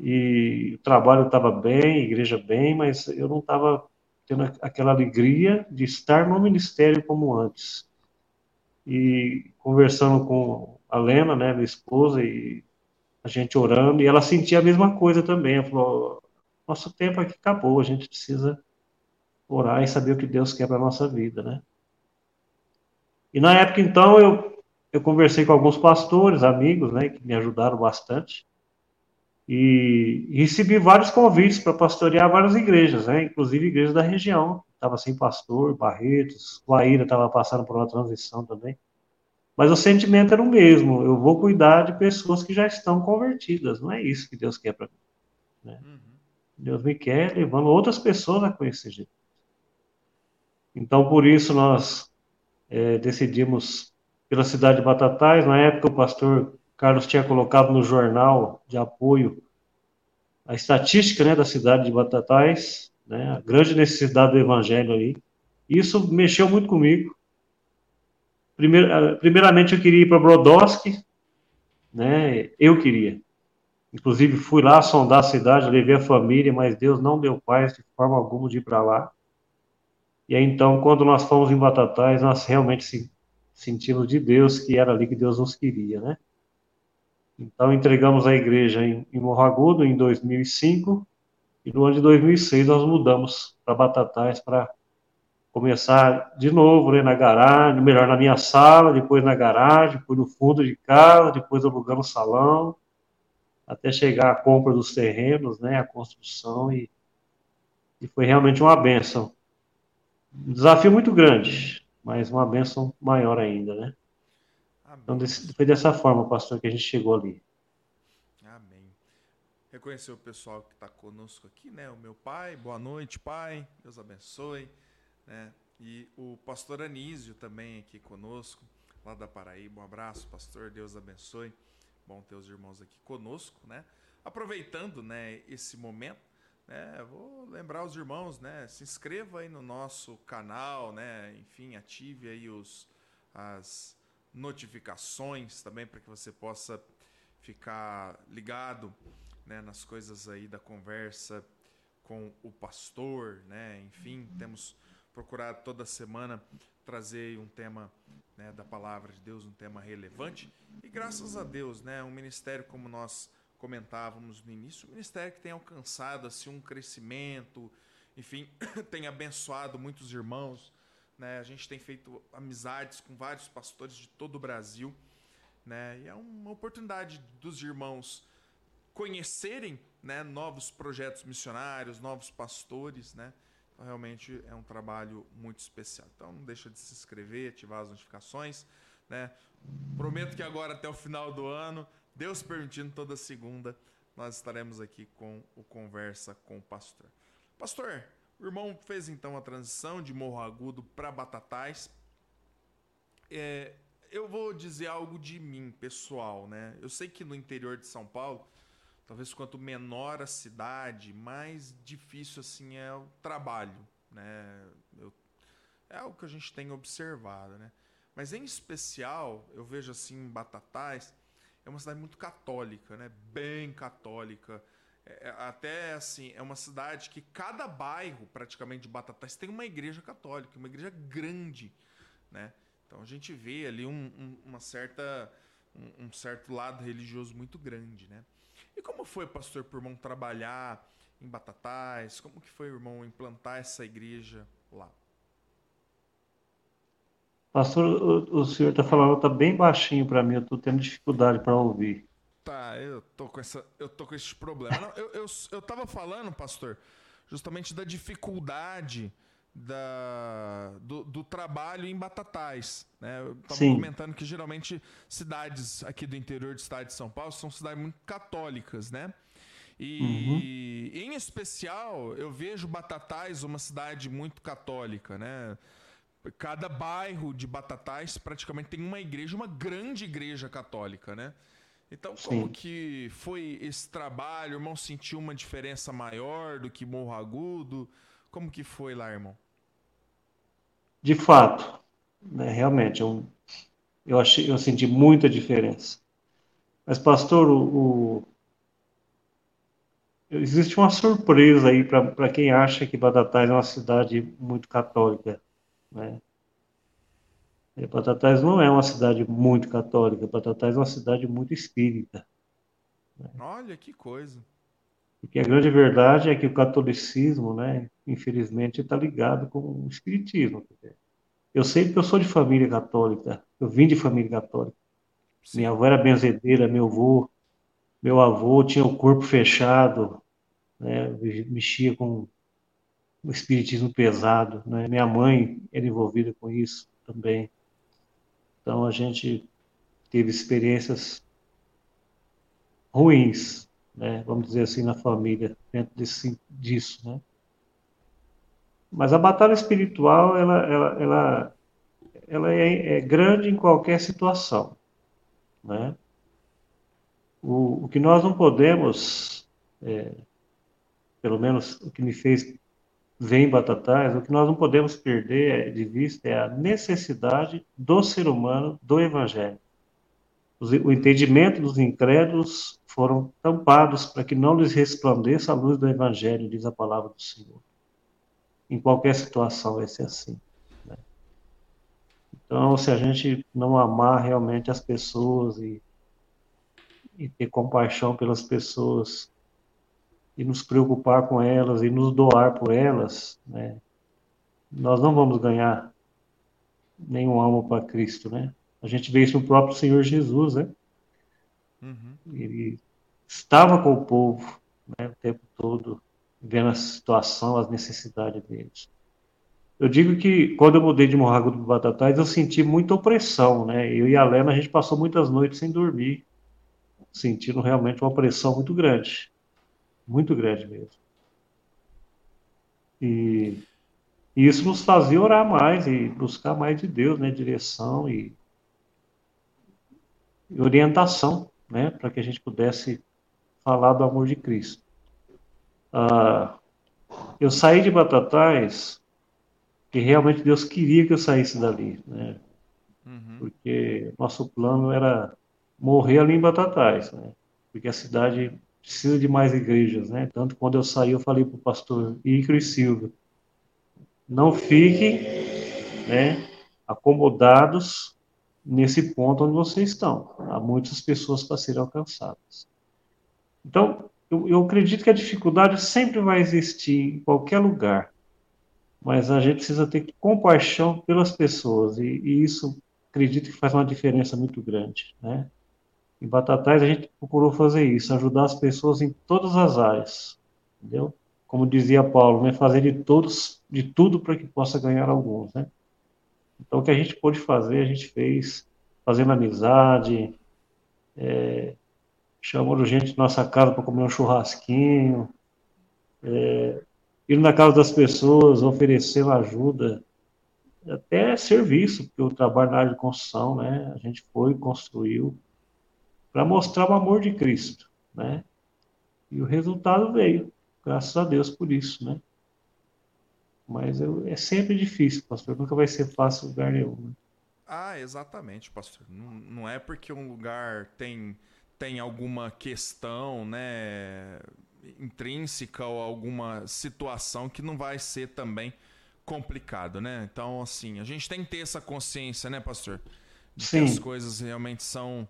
e o trabalho estava bem, a igreja bem, mas eu não estava tendo aquela alegria de estar no ministério como antes. E conversando com a Lena, né, minha esposa, e a gente orando, e ela sentia a mesma coisa também. Ela falou: nosso tempo aqui acabou, a gente precisa orar e saber o que Deus quer para nossa vida, né? E na época, então, eu, eu conversei com alguns pastores, amigos, né, que me ajudaram bastante e, recebi vários convites para pastorear várias igrejas, né? inclusive igrejas da região. Estava sem pastor, Barretos, Guaíra estava passando por uma transição também. Mas o sentimento era o mesmo: eu vou cuidar de pessoas que já estão convertidas. Não é isso que Deus quer para mim. Né? Uhum. Deus me quer levando outras pessoas a conhecer Jesus. Então, por isso, nós é, decidimos pela cidade de Batatais. Na época, o pastor Carlos tinha colocado no jornal de apoio a estatística né, da cidade de Batatais, né, a grande necessidade do evangelho aí. Isso mexeu muito comigo. primeiramente, eu queria ir para Brodowski, né, eu queria. Inclusive, fui lá sondar a cidade, levei a família, mas Deus não deu paz de forma alguma de ir para lá. E aí, então, quando nós fomos em Batatais, nós realmente sentimos de Deus que era ali que Deus nos queria, né? Então, entregamos a igreja em, em Morro Agudo em 2005 e no ano de 2006 nós mudamos para Batatais para começar de novo né, na garagem, melhor na minha sala, depois na garagem, depois no fundo de casa, depois alugando o salão, até chegar à compra dos terrenos, né, a construção e, e foi realmente uma benção. Um desafio muito grande, mas uma benção maior ainda, né? Então, foi dessa forma, pastor, que a gente chegou ali. Amém. Reconhecer o pessoal que está conosco aqui, né? O meu pai, boa noite, pai. Deus abençoe. Né? E o pastor Anísio também aqui conosco, lá da Paraíba. Um abraço, pastor. Deus abençoe. Bom ter os irmãos aqui conosco, né? Aproveitando, né, esse momento, né, vou lembrar os irmãos, né, se inscreva aí no nosso canal, né, enfim, ative aí os as notificações também para que você possa ficar ligado né, nas coisas aí da conversa com o pastor, né? Enfim, temos procurado toda semana trazer um tema né, da palavra de Deus, um tema relevante. E graças a Deus, né, um ministério como nós comentávamos no início, um ministério que tem alcançado assim um crescimento, enfim, tem abençoado muitos irmãos, né? A gente tem feito amizades com vários pastores de todo o Brasil, né? E é uma oportunidade dos irmãos conhecerem, né, novos projetos missionários, novos pastores, né? Então, realmente é um trabalho muito especial. Então, não deixa de se inscrever, ativar as notificações, né? Prometo que agora até o final do ano, Deus permitindo, toda segunda, nós estaremos aqui com o Conversa com o Pastor. Pastor, o irmão fez então a transição de Morro Agudo para Batatais. É, eu vou dizer algo de mim, pessoal, né? Eu sei que no interior de São Paulo, talvez quanto menor a cidade, mais difícil assim é o trabalho, né? Eu, é algo que a gente tem observado, né? Mas em especial, eu vejo assim Batatais, é uma cidade muito católica, né? Bem católica. É, é, até assim, é uma cidade que cada bairro, praticamente de Batatais, tem uma igreja católica, uma igreja grande, né? Então a gente vê ali um, um, uma certa, um, um, certo lado religioso muito grande, né? E como foi, pastor, por irmão trabalhar em Batatais? Como que foi, irmão, implantar essa igreja lá? Pastor, o, o senhor está falando, está bem baixinho para mim, eu estou tendo dificuldade para ouvir. Tá, eu tô com essa, eu tô com esse problema. Não, eu, eu, eu tava falando, pastor, justamente da dificuldade da, do, do trabalho em Batatais. Né? Eu tava Sim. comentando que geralmente cidades aqui do interior do estado de São Paulo são cidades muito católicas, né? E uhum. em especial eu vejo Batatais uma cidade muito católica, né? Cada bairro de Batatais praticamente tem uma igreja, uma grande igreja católica, né? Então, como Sim. que foi esse trabalho? O irmão sentiu uma diferença maior do que Morro Agudo? Como que foi lá, irmão? De fato, né, realmente, eu, eu, achei, eu senti muita diferença. Mas, pastor, o, o existe uma surpresa aí para quem acha que Batatais é uma cidade muito católica. Né? E Batatais não é uma cidade muito católica, Batatais é uma cidade muito espírita. Né? Olha que coisa. Porque a grande verdade é que o catolicismo, né, infelizmente, está ligado com o espiritismo. Eu sei que eu sou de família católica, eu vim de família católica. Sim. Minha avó era benzedeira, meu avô, meu avô tinha o corpo fechado, né, mexia com o espiritismo pesado. Né? Minha mãe era envolvida com isso também. Então a gente teve experiências ruins, né? vamos dizer assim, na família, dentro desse, disso. Né? Mas a batalha espiritual, ela, ela, ela, ela é, é grande em qualquer situação. Né? O, o que nós não podemos, é, pelo menos o que me fez vem Batatais, o que nós não podemos perder de vista é a necessidade do ser humano do Evangelho. O entendimento dos incrédulos foram tampados para que não lhes resplandeça a luz do Evangelho, diz a palavra do Senhor. Em qualquer situação vai ser assim. Né? Então, se a gente não amar realmente as pessoas e, e ter compaixão pelas pessoas, e nos preocupar com elas e nos doar por elas, né, nós não vamos ganhar nenhum alma para Cristo, né? A gente vê isso no próprio Senhor Jesus, né? Uhum. Ele estava com o povo né, o tempo todo, vendo a situação, as necessidades deles. Eu digo que quando eu mudei de Morrago do Batatais, eu senti muita opressão, né? Eu e a Lena, a gente passou muitas noites sem dormir, sentindo realmente uma opressão muito grande muito grande mesmo. E, e, isso nos fazia orar mais e buscar mais de Deus, né, direção e, e orientação, né, para que a gente pudesse falar do amor de Cristo. Ah, eu saí de Batatais que realmente Deus queria que eu saísse dali, né? Uhum. Porque nosso plano era morrer ali em Batatais, né? Porque a cidade precisa de mais igrejas, né? Tanto quando eu saí, eu falei para o pastor Icro Silva, não fiquem, né, acomodados nesse ponto onde vocês estão. Há muitas pessoas para serem alcançadas. Então, eu, eu acredito que a dificuldade sempre vai existir em qualquer lugar, mas a gente precisa ter compaixão pelas pessoas e, e isso acredito que faz uma diferença muito grande, né? Em Batatais a gente procurou fazer isso, ajudar as pessoas em todas as áreas, entendeu? Como dizia Paulo, né? Fazer de todos, de tudo para que possa ganhar alguns, né? Então o que a gente pôde fazer, a gente fez, fazendo amizade, é, chamando gente na nossa casa para comer um churrasquinho, é, indo na casa das pessoas, oferecendo ajuda, até serviço, porque eu trabalho na área de construção, né? A gente foi, construiu, para mostrar o amor de Cristo, né? E o resultado veio, graças a Deus por isso, né? Mas eu, é sempre difícil, pastor, nunca vai ser fácil lugar nenhum. Né? Ah, exatamente, pastor. Não, não é porque um lugar tem, tem alguma questão, né, intrínseca ou alguma situação que não vai ser também complicado, né? Então, assim, a gente tem que ter essa consciência, né, pastor? De Sim. que as coisas realmente são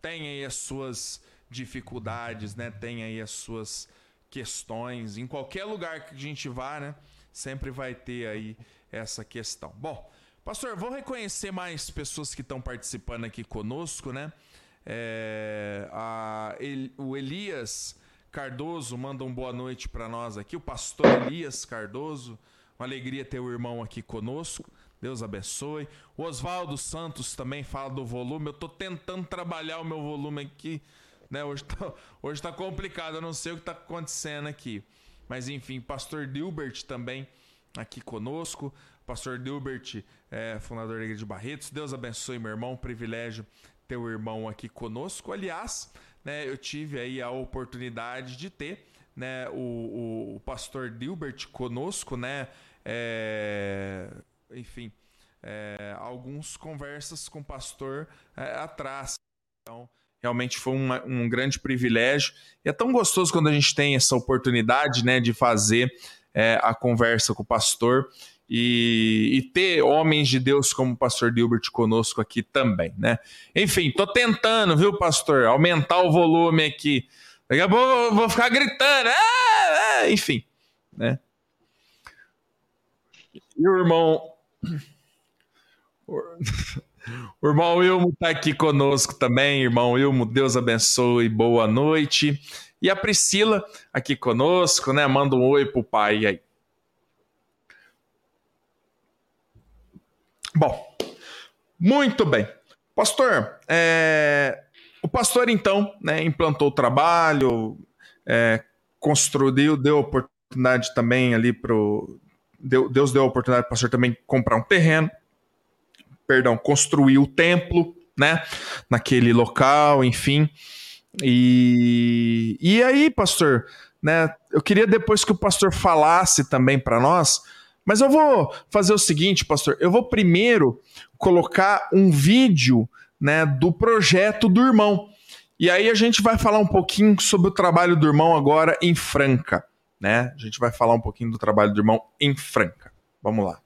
tem aí as suas dificuldades, né? Tem aí as suas questões. Em qualquer lugar que a gente vá, né? Sempre vai ter aí essa questão. Bom, pastor, vou reconhecer mais pessoas que estão participando aqui conosco, né? É, a, El, o Elias Cardoso manda um boa noite para nós aqui. O pastor Elias Cardoso, uma alegria ter o irmão aqui conosco. Deus abençoe. O Oswaldo Santos também fala do volume. Eu estou tentando trabalhar o meu volume aqui. Né? Hoje está hoje tá complicado, eu não sei o que está acontecendo aqui. Mas enfim, Pastor Dilbert também aqui conosco. Pastor Dilbert, é, fundador da Igreja de Barretos. Deus abençoe, meu irmão. Privilégio ter o irmão aqui conosco. Aliás, né, eu tive aí a oportunidade de ter né, o, o, o pastor Dilbert conosco, né? É, enfim, é, alguns conversas com o pastor é, atrás. Então, realmente foi uma, um grande privilégio. E é tão gostoso quando a gente tem essa oportunidade né, de fazer é, a conversa com o pastor e, e, ter homens de Deus como o pastor Gilbert conosco aqui também, né? Enfim, tô tentando, viu, pastor, aumentar o volume aqui. Daqui a pouco eu vou ficar gritando, ah, ah, enfim, né? E o irmão o irmão Wilmo está aqui conosco também. Irmão Wilmo, Deus abençoe, boa noite. E a Priscila aqui conosco, né? Manda um oi pro pai aí. Bom, muito bem. Pastor, é... o pastor então né, implantou o trabalho, é, construiu, deu oportunidade também ali pro Deus deu a oportunidade para o pastor também comprar um terreno, perdão, construir o templo, né, naquele local, enfim. E, e aí, pastor, né, eu queria depois que o pastor falasse também para nós, mas eu vou fazer o seguinte, pastor, eu vou primeiro colocar um vídeo, né, do projeto do irmão. E aí a gente vai falar um pouquinho sobre o trabalho do irmão agora em Franca né? A gente vai falar um pouquinho do trabalho do irmão em Franca. Vamos lá.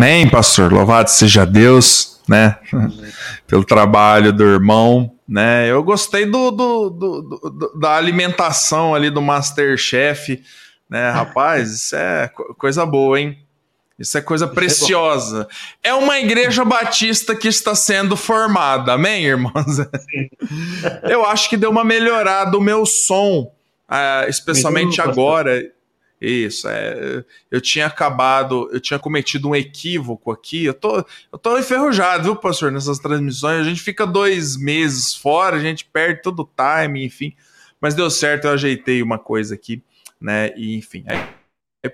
Amém, pastor. Louvado seja Deus, né? Pelo trabalho do irmão, né? Eu gostei do, do, do, do da alimentação ali do Masterchef, né? Rapaz, isso é coisa boa, hein? Isso é coisa é preciosa. É uma igreja batista que está sendo formada, amém, irmãos? Eu acho que deu uma melhorada o meu som, uh, especialmente agora. Isso, é, eu tinha acabado, eu tinha cometido um equívoco aqui. Eu tô, eu tô enferrujado, viu, pastor, nessas transmissões. A gente fica dois meses fora, a gente perde todo o time, enfim. Mas deu certo, eu ajeitei uma coisa aqui, né? E enfim. Aí, aí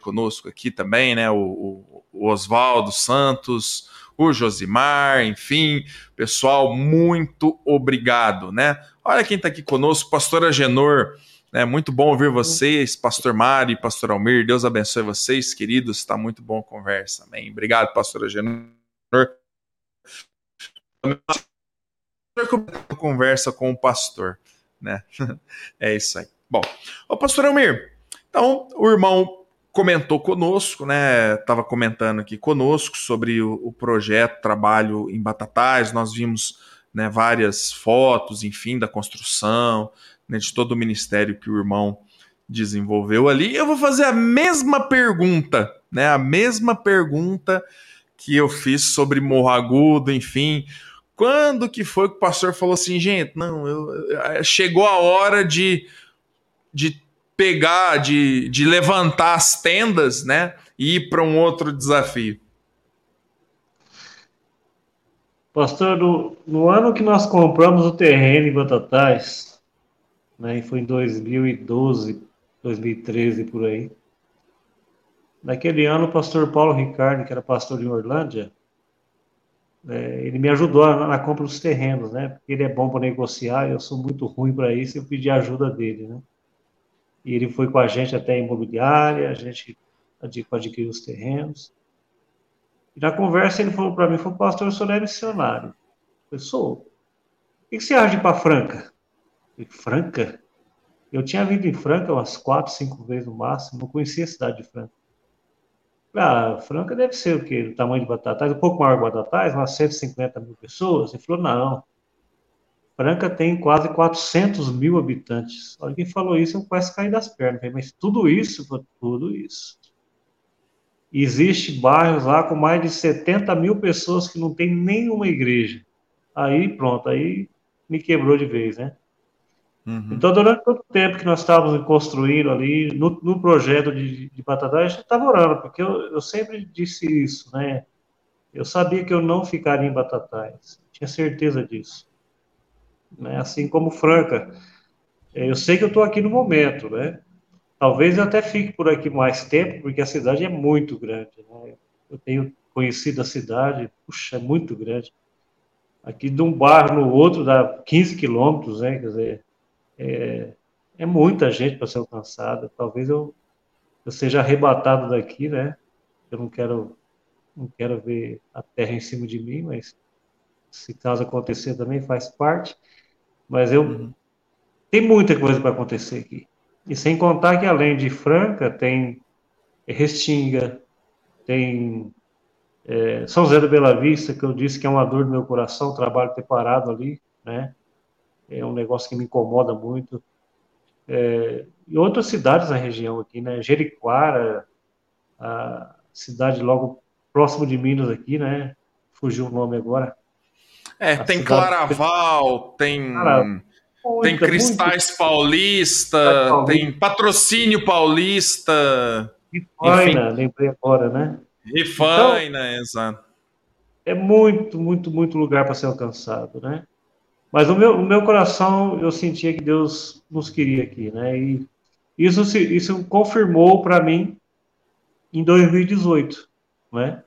conosco aqui também, né? O, o Oswaldo Santos, o Josimar, enfim, pessoal, muito obrigado, né? Olha quem está aqui conosco, pastor Agenor, né? Muito bom ouvir vocês, pastor Mari, pastor Almir, Deus abençoe vocês, queridos, está muito bom a conversa, amém? Obrigado, pastor Agenor. Conversa com o pastor, né? É isso aí. Bom, o pastor Almir, então, o irmão comentou conosco, né? Estava comentando aqui conosco sobre o, o, projeto Trabalho em Batatais. Nós vimos né, várias fotos, enfim, da construção, né, de todo o ministério que o irmão desenvolveu ali. Eu vou fazer a mesma pergunta, né? A mesma pergunta que eu fiz sobre Morro Agudo, enfim. Quando que foi que o pastor falou assim, gente, não, eu, chegou a hora de, de pegar, de, de levantar as tendas, né? E ir para um outro desafio? Pastor, no, no, ano que nós compramos o terreno em Batatais, né, foi em 2012, 2013 por aí. Naquele ano, o pastor Paulo Ricardo, que era pastor em Orlândia, é, ele me ajudou na, na, compra dos terrenos, né? Porque ele é bom para negociar, eu sou muito ruim para isso, eu pedi ajuda dele, né? E ele foi com a gente até a imobiliária, a gente adquiriu os terrenos. E na conversa ele falou para mim, falou, pastor, o senhor é missionário. Eu sou. O que você acha de ir para Franca? Eu falei, Franca? Eu tinha vindo em Franca umas quatro, cinco vezes no máximo, não conhecia a cidade de Franca. Ah, Franca deve ser o quê? Do tamanho de Batatais, um pouco maior que Batatais, umas 150 mil pessoas. Ele falou, não, Franca tem quase 400 mil habitantes. Quem falou isso, eu quase caí das pernas. Mas tudo isso, tudo isso. Existe bairros lá com mais de 70 mil pessoas que não tem nenhuma igreja. Aí, pronto, aí me quebrou de vez, né? Uhum. Então, durante todo o tempo que nós estávamos construindo ali, no, no projeto de, de Batatá, a gente estava orando, porque eu, eu, sempre disse isso, né? Eu sabia que eu não ficaria em Batatais, tinha certeza disso né? assim como Franca. Eu sei que eu estou aqui no momento, né? Talvez eu até fique por aqui mais tempo, porque a cidade é muito grande. Né? Eu tenho conhecido a cidade, puxa, é muito grande. Aqui de um bairro no outro dá 15 quilômetros, né? Quer dizer, é, é muita gente para ser alcançada. Talvez eu, eu seja arrebatado daqui, né? Eu não quero, não quero ver a terra em cima de mim, mas se caso acontecer também faz parte. Mas eu uhum. tem muita coisa para acontecer aqui. E sem contar que além de Franca tem Restinga, tem é, São José da Bela Vista, que eu disse que é uma dor do meu coração, o trabalho ter parado ali, né? É um negócio que me incomoda muito. É, e outras cidades na região aqui, né? Jericoara, a cidade logo próximo de Minas aqui, né? Fugiu o nome agora. É, a tem Claraval, tem. Cara, tem Cristais muito... Paulista, Paulista, tem Patrocínio Paulista. Rifaina, lembrei agora, né? Rifaina, então, exato. É muito, muito, muito lugar para ser alcançado, né? Mas o meu, o meu coração, eu sentia que Deus nos queria aqui, né? E isso, isso confirmou para mim em 2018, né?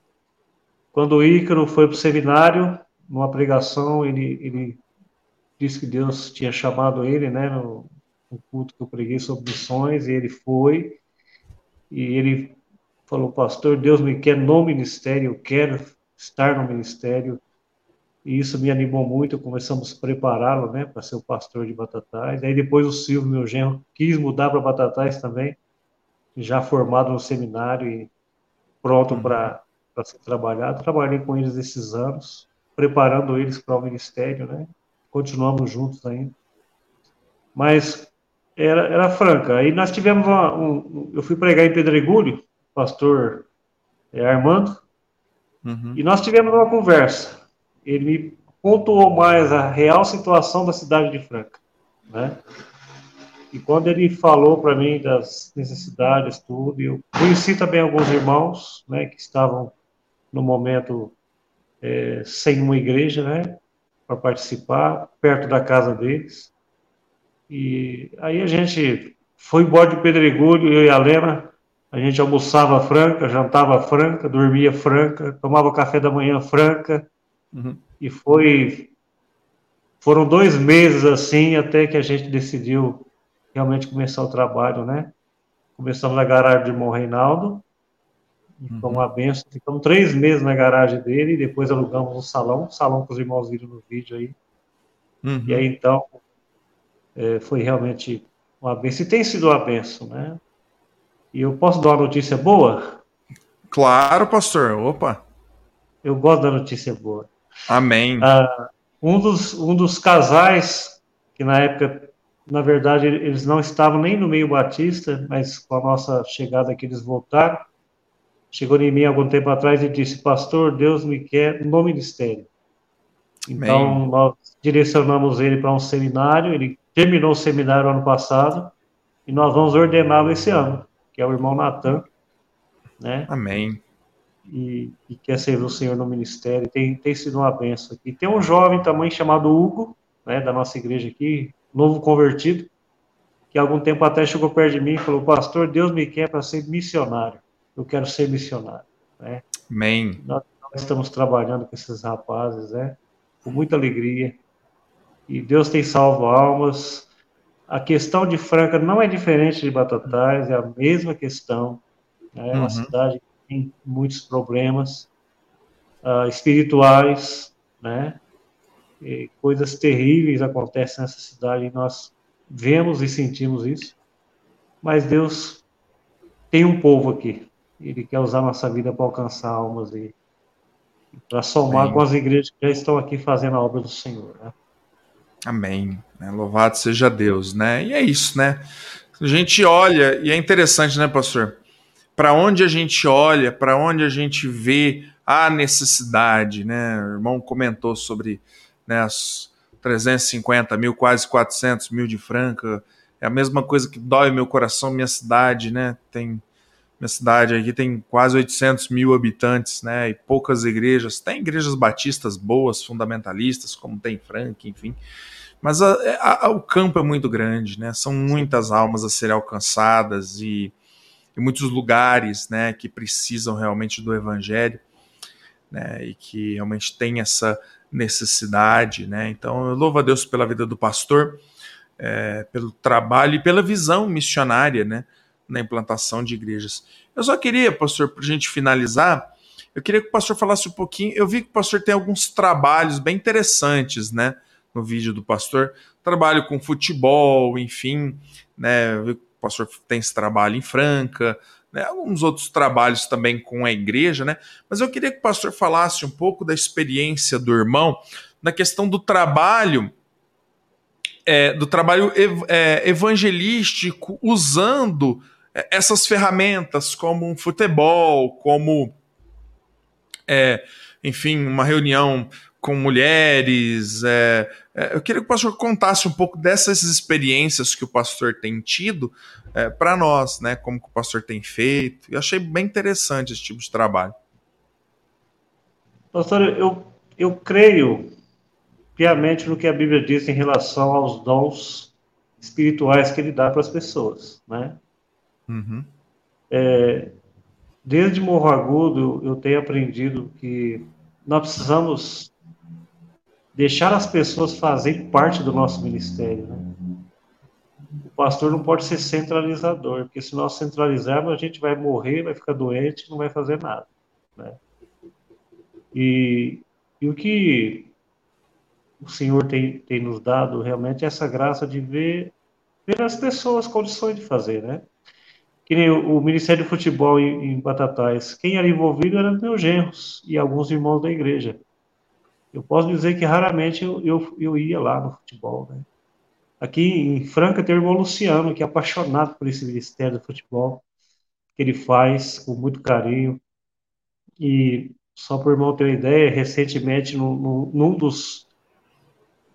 Quando o Ícaro foi para o seminário, numa pregação, ele, ele disse que Deus tinha chamado ele, né, no, no culto que eu preguei sobre missões, e ele foi, e ele falou, pastor, Deus me quer no ministério, eu quero estar no ministério, e isso me animou muito, começamos a prepará-lo, né, para ser o pastor de Batatais, aí depois o Silvio, meu genro, quis mudar para Batatais também, já formado no seminário e pronto uhum. para ser trabalhado. Trabalhei com eles esses anos, preparando eles para o ministério, né? Continuamos juntos ainda. Mas era, era franca. Aí nós tivemos uma, um, eu fui pregar em Pedregulho, pastor é, Armando, uhum. e nós tivemos uma conversa. Ele me pontuou mais a real situação da cidade de Franca, né? E quando ele falou para mim das necessidades, tudo, eu conheci também alguns irmãos, né, que estavam no momento é, sem uma igreja, né, para participar, perto da casa deles. E aí a gente foi embora de Pedregulho, eu e a Lena, a gente almoçava franca, jantava franca, dormia franca, tomava café da manhã franca, uhum. e foi. Foram dois meses assim até que a gente decidiu realmente começar o trabalho, né? Começamos na garagem de irmão Reinaldo. Foi uma benção. Ficamos três meses na garagem dele, e depois alugamos um salão, salão que os irmãos viram no vídeo aí. Uhum. E aí então é, foi realmente uma benção. E tem sido uma benção, né? E eu posso dar uma notícia boa? Claro, pastor. Opa! Eu gosto da notícia boa. Amém. Ah, um, dos, um dos casais que na época, na verdade, eles não estavam nem no meio batista, mas com a nossa chegada aqui eles voltaram. Chegou em mim algum tempo atrás e disse: Pastor, Deus me quer no ministério. Então, Amém. nós direcionamos ele para um seminário. Ele terminou o seminário ano passado e nós vamos ordená-lo esse ano, que é o irmão Natan. Né? Amém. E, e, quer servir o Senhor no ministério. Tem, tem sido uma benção aqui. Tem um jovem também chamado Hugo, né, da nossa igreja aqui, novo convertido, que algum tempo até chegou perto de mim e falou: Pastor, Deus me quer para ser missionário. Eu quero ser missionário. Né? Amém. Nós, nós estamos trabalhando com esses rapazes, né? com muita alegria. E Deus tem salvo almas. A questão de Franca não é diferente de Batatais, é a mesma questão. Né? É uma uhum. cidade que tem muitos problemas uh, espirituais, né? E coisas terríveis acontecem nessa cidade e nós vemos e sentimos isso. Mas Deus tem um povo aqui. Ele quer usar nossa vida para alcançar almas e para somar Amém. com as igrejas que já estão aqui fazendo a obra do Senhor. Né? Amém. Né? Louvado seja Deus, né? E é isso, né? A gente olha, e é interessante, né, pastor? Para onde a gente olha, para onde a gente vê a necessidade, né? O irmão comentou sobre né, as 350 mil, quase 400 mil de Franca. É a mesma coisa que dói meu coração, minha cidade, né? Tem minha cidade aqui tem quase 800 mil habitantes, né? E poucas igrejas. Tem igrejas batistas boas, fundamentalistas, como tem Frank, enfim. Mas a, a, o campo é muito grande, né? São muitas almas a serem alcançadas e, e muitos lugares, né? Que precisam realmente do evangelho, né? E que realmente tem essa necessidade, né? Então eu louvo a Deus pela vida do pastor, é, pelo trabalho e pela visão missionária, né? Na implantação de igrejas. Eu só queria, pastor, para a gente finalizar, eu queria que o pastor falasse um pouquinho. Eu vi que o pastor tem alguns trabalhos bem interessantes, né? No vídeo do pastor. Trabalho com futebol, enfim, né? Eu vi que o pastor tem esse trabalho em Franca, né? Alguns outros trabalhos também com a igreja, né? Mas eu queria que o pastor falasse um pouco da experiência do irmão na questão do trabalho. É, do trabalho ev é, evangelístico usando essas ferramentas, como um futebol, como, é, enfim, uma reunião com mulheres. É, é, eu queria que o pastor contasse um pouco dessas experiências que o pastor tem tido é, para nós, né? Como que o pastor tem feito. Eu achei bem interessante esse tipo de trabalho. Pastor, eu, eu creio piamente no que a Bíblia diz em relação aos dons espirituais que ele dá para as pessoas, né? Uhum. É, desde Morro Agudo, eu tenho aprendido que nós precisamos deixar as pessoas fazerem parte do nosso ministério. Né? O pastor não pode ser centralizador, porque se nós centralizarmos, a gente vai morrer, vai ficar doente, não vai fazer nada. Né? E, e o que o Senhor tem, tem nos dado realmente é essa graça de ver, ver as pessoas condições de fazer, né? Que nem o, Ministério do Futebol em, em Batatais, quem era envolvido eram meus genros e alguns irmãos da igreja. Eu posso dizer que raramente eu, eu, eu ia lá no futebol, né? Aqui em Franca tem o irmão Luciano, que é apaixonado por esse Ministério do Futebol, que ele faz com muito carinho. E só para o irmão ter uma ideia, recentemente, num, num dos,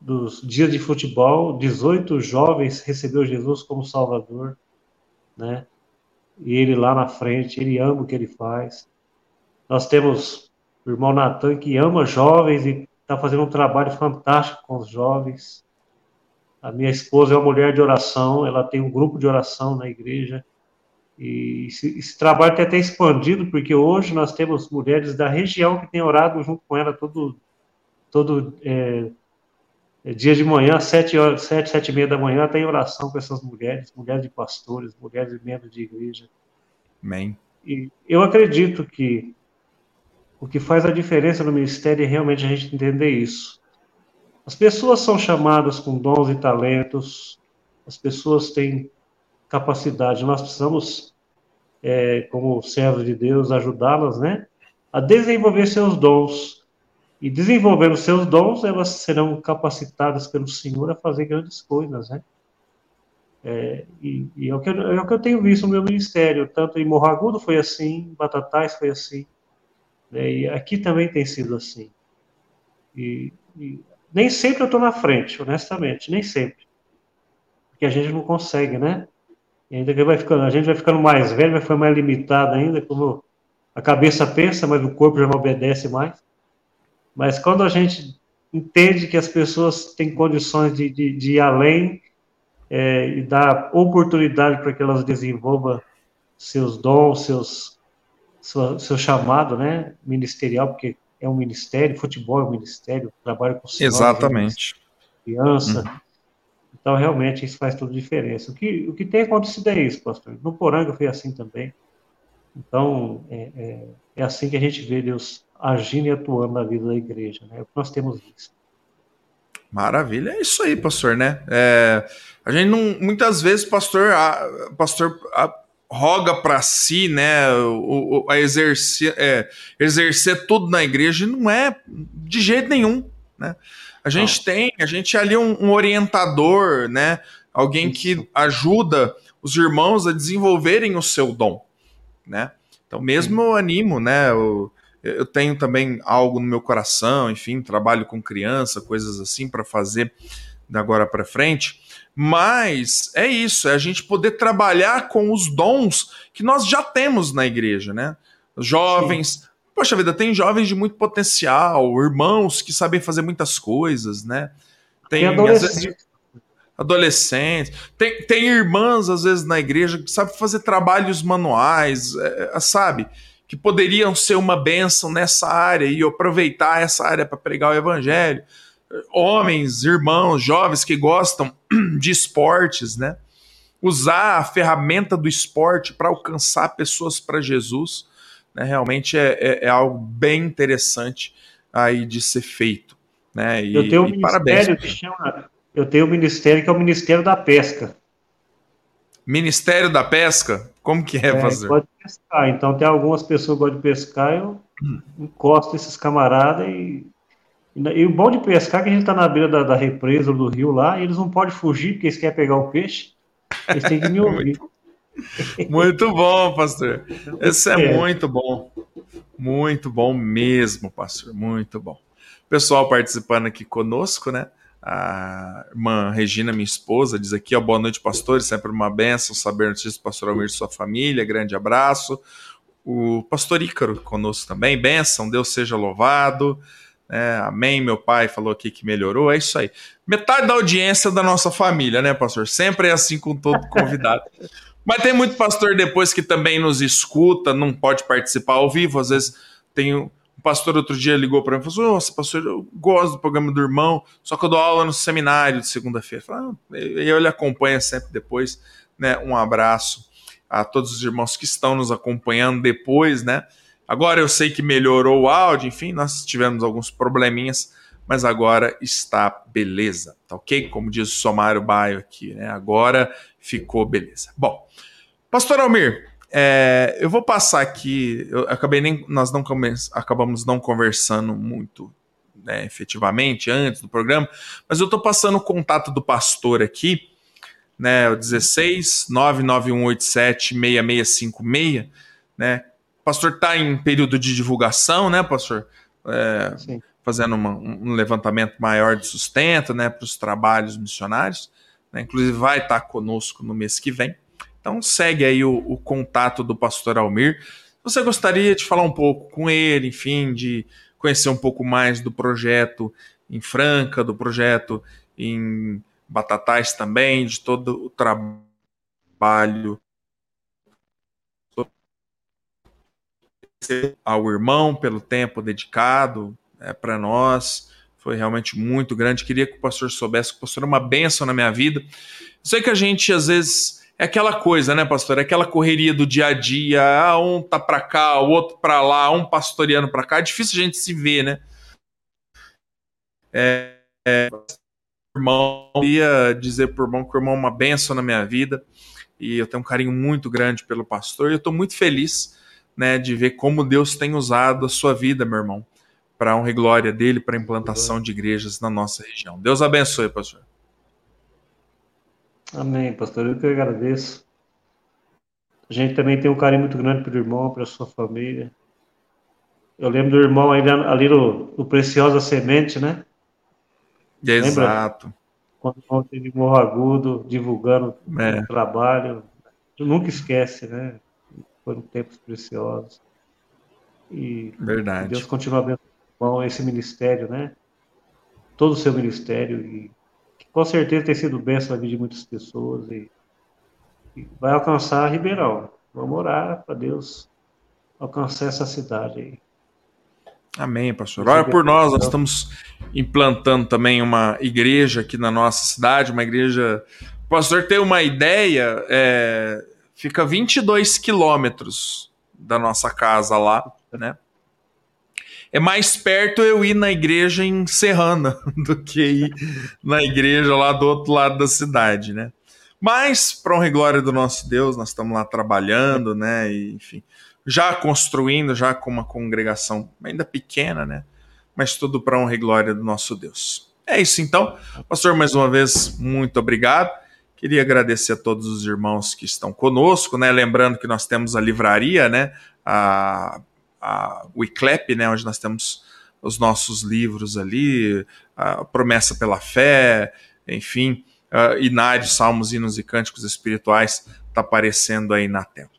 dos dias de futebol, 18 jovens recebeu Jesus como Salvador, né? E ele lá na frente, ele ama o que ele faz. Nós temos o irmão Natan, que ama jovens e está fazendo um trabalho fantástico com os jovens. A minha esposa é uma mulher de oração, ela tem um grupo de oração na igreja. E esse, esse, trabalho tem até expandido, porque hoje nós temos mulheres da região que têm orado junto com ela todo, todo é, é dia de manhã, sete horas, sete, sete e meia da manhã, tem oração com essas mulheres, mulheres de pastores, mulheres de membros de igreja. Amém. E eu acredito que o que faz a diferença no ministério é realmente a gente entender isso. As pessoas são chamadas com dons e talentos, as pessoas têm capacidade. Nós precisamos, é, como servos de Deus, ajudá-las, né, a desenvolver seus dons. E desenvolvendo seus dons, elas serão capacitadas pelo Senhor a fazer grandes coisas, né? É, e, e é, o que eu, é o que eu tenho visto no meu ministério, tanto em Morro Agudo foi assim, Batatais foi assim, né? e aqui também tem sido assim. E, e nem sempre eu estou na frente, honestamente, nem sempre. Porque a gente não consegue, né? E ainda que vai ficando, a gente vai ficando mais velho, vai ficando mais limitado ainda, como a cabeça pensa, mas o corpo já não obedece mais. Mas quando a gente entende que as pessoas têm condições de, de, de ir além é, e dar oportunidade para que elas desenvolvam seus dons, seus, seu, seu chamado, né, ministerial, porque é um ministério, futebol é um ministério, trabalho com Exatamente. criança, uhum. Então, realmente, isso faz toda a diferença. O que, o que tem acontecido é isso, pastor. No Poranga foi assim também. Então, é, é, é, assim que a gente vê Deus agindo e atuando na vida da igreja. Né? É o que nós temos visto. Maravilha, é isso aí, pastor, né? É, a gente não, muitas vezes, pastor, a, pastor a, roga para si, né, o, o, a exercer, é, exercer tudo na igreja, e não é de jeito nenhum, né? A gente Não. tem, a gente é ali um, um orientador, né? Alguém Isso. que ajuda os irmãos a desenvolverem o seu dom, né? Então, mesmo Sim. eu animo, né? Eu, eu tenho também algo no meu coração, enfim, trabalho com criança, coisas assim para fazer da agora para frente. Mas é isso, é a gente poder trabalhar com os dons que nós já temos na igreja, né? Jovens, Sim. Poxa vida, tem jovens de muito potencial, irmãos que sabem fazer muitas coisas, né? Tem, adolescentes. adolescentes. Tem, tem irmãs, às vezes, na igreja que sabem fazer trabalhos manuais, é, é sabe? Que poderiam ser uma bênção nessa área e aproveitar essa área para pregar o evangelho. Homens, irmãos, jovens que gostam de esportes, né? Usar a ferramenta do esporte para alcançar pessoas para Jesus né, realmente é, é, é, algo bem interessante aí de ser feito. Né, e, eu tenho um ministério que chama, eu tenho um ministério que é o Ministério da Pesca. Ministério da Pesca? Como que é, é fazer? Pode pescar. Então tem algumas pessoas que gostam de pescar, eu hum. encosto esses camaradas e e o bom de pescar é que a gente está na beira da, da, represa do rio lá, e eles não podem fugir porque eles querem pegar o peixe. Eles têm que me ouvir. Muito bom, pastor. Esse é, é muito bom. Muito bom mesmo, pastor. Muito bom. Pessoal participando aqui conosco, né? A irmã Regina, minha esposa, diz aqui: ó, boa noite, pastores. Sempre uma benção saber notícias do pastor Almir e sua família. Grande abraço. O pastor Ícaro conosco também. Benção, Deus seja louvado. É, amém, meu pai falou aqui que melhorou, é isso aí. Metade da audiência da nossa família, né, pastor? Sempre é assim com todo convidado. Mas tem muito pastor depois que também nos escuta, não pode participar ao vivo. Às vezes tem um pastor outro dia ligou para mim e falou: assim, Nossa, pastor, eu gosto do programa do irmão, só que eu dou aula no seminário de segunda-feira. Ah, e eu lhe acompanho sempre depois. Né? Um abraço a todos os irmãos que estão nos acompanhando depois, né? Agora eu sei que melhorou o áudio, enfim, nós tivemos alguns probleminhas, mas agora está beleza, tá ok? Como diz o Somário Baio aqui, né? Agora ficou beleza. Bom, Pastor Almir, é, eu vou passar aqui. Eu acabei nem, nós não acabamos não conversando muito né, efetivamente antes do programa, mas eu estou passando o contato do pastor aqui, né, o 16 99187 6656, né? O pastor está em período de divulgação, né, pastor? É, fazendo uma, um levantamento maior de sustento, né, para os trabalhos missionários. Né, inclusive vai estar tá conosco no mês que vem. Então segue aí o, o contato do pastor Almir. Você gostaria de falar um pouco com ele, enfim, de conhecer um pouco mais do projeto em Franca, do projeto em Batatais também, de todo o trabalho ao irmão pelo tempo dedicado é, para nós. Foi realmente muito grande. Queria que o pastor soubesse que o pastor é uma bênção na minha vida. Sei que a gente às vezes é aquela coisa, né, pastor? É aquela correria do dia a dia. Ah, um tá para cá, o outro para lá, um pastoreando para cá. É difícil a gente se ver, né? É, é, irmão, ia dizer pro irmão que o irmão é uma benção na minha vida e eu tenho um carinho muito grande pelo pastor e eu estou muito feliz, né, de ver como Deus tem usado a sua vida, meu irmão, para honra e glória dele, para implantação de igrejas na nossa região. Deus abençoe, pastor. Amém, pastor. Eu que agradeço. A gente também tem um carinho muito grande pelo irmão, pela sua família. Eu lembro do irmão ali, ali no, no Preciosa Semente, né? Exato. Lembra? Quando o irmão teve morro agudo, divulgando é. o trabalho. Tu nunca esquece, né? Foram tempos preciosos. E Verdade. Deus continua abençoando esse ministério, né? Todo o seu ministério e com certeza tem sido bênção na vida de muitas pessoas e, e vai alcançar Ribeirão. Vamos orar para Deus alcançar essa cidade aí. Amém, pastor. Ora por nós, nós estamos implantando também uma igreja aqui na nossa cidade, uma igreja. O pastor tem uma ideia, é... fica 22 quilômetros da nossa casa lá, né? É mais perto eu ir na igreja em Serrana do que ir na igreja lá do outro lado da cidade, né? Mas, para honra e glória do nosso Deus, nós estamos lá trabalhando, né? E, enfim, já construindo, já com uma congregação ainda pequena, né? Mas tudo para honra e glória do nosso Deus. É isso então. Pastor, mais uma vez, muito obrigado. Queria agradecer a todos os irmãos que estão conosco, né? Lembrando que nós temos a livraria, né? A a, o ICLEP, né, onde nós temos os nossos livros ali, a Promessa pela Fé, enfim, uh, Inários, Salmos, Hinos e Cânticos Espirituais, está aparecendo aí na tela.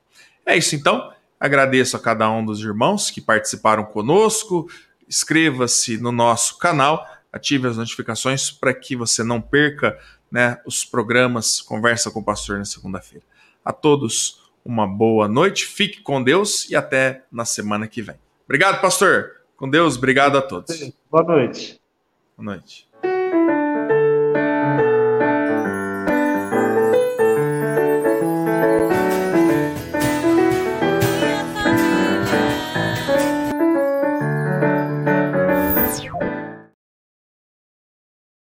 É isso então, agradeço a cada um dos irmãos que participaram conosco, inscreva-se no nosso canal, ative as notificações para que você não perca né, os programas Conversa com o Pastor na segunda-feira. A todos, uma boa noite, fique com Deus e até na semana que vem. Obrigado, pastor. Com Deus, obrigado a todos. Boa noite. Boa noite.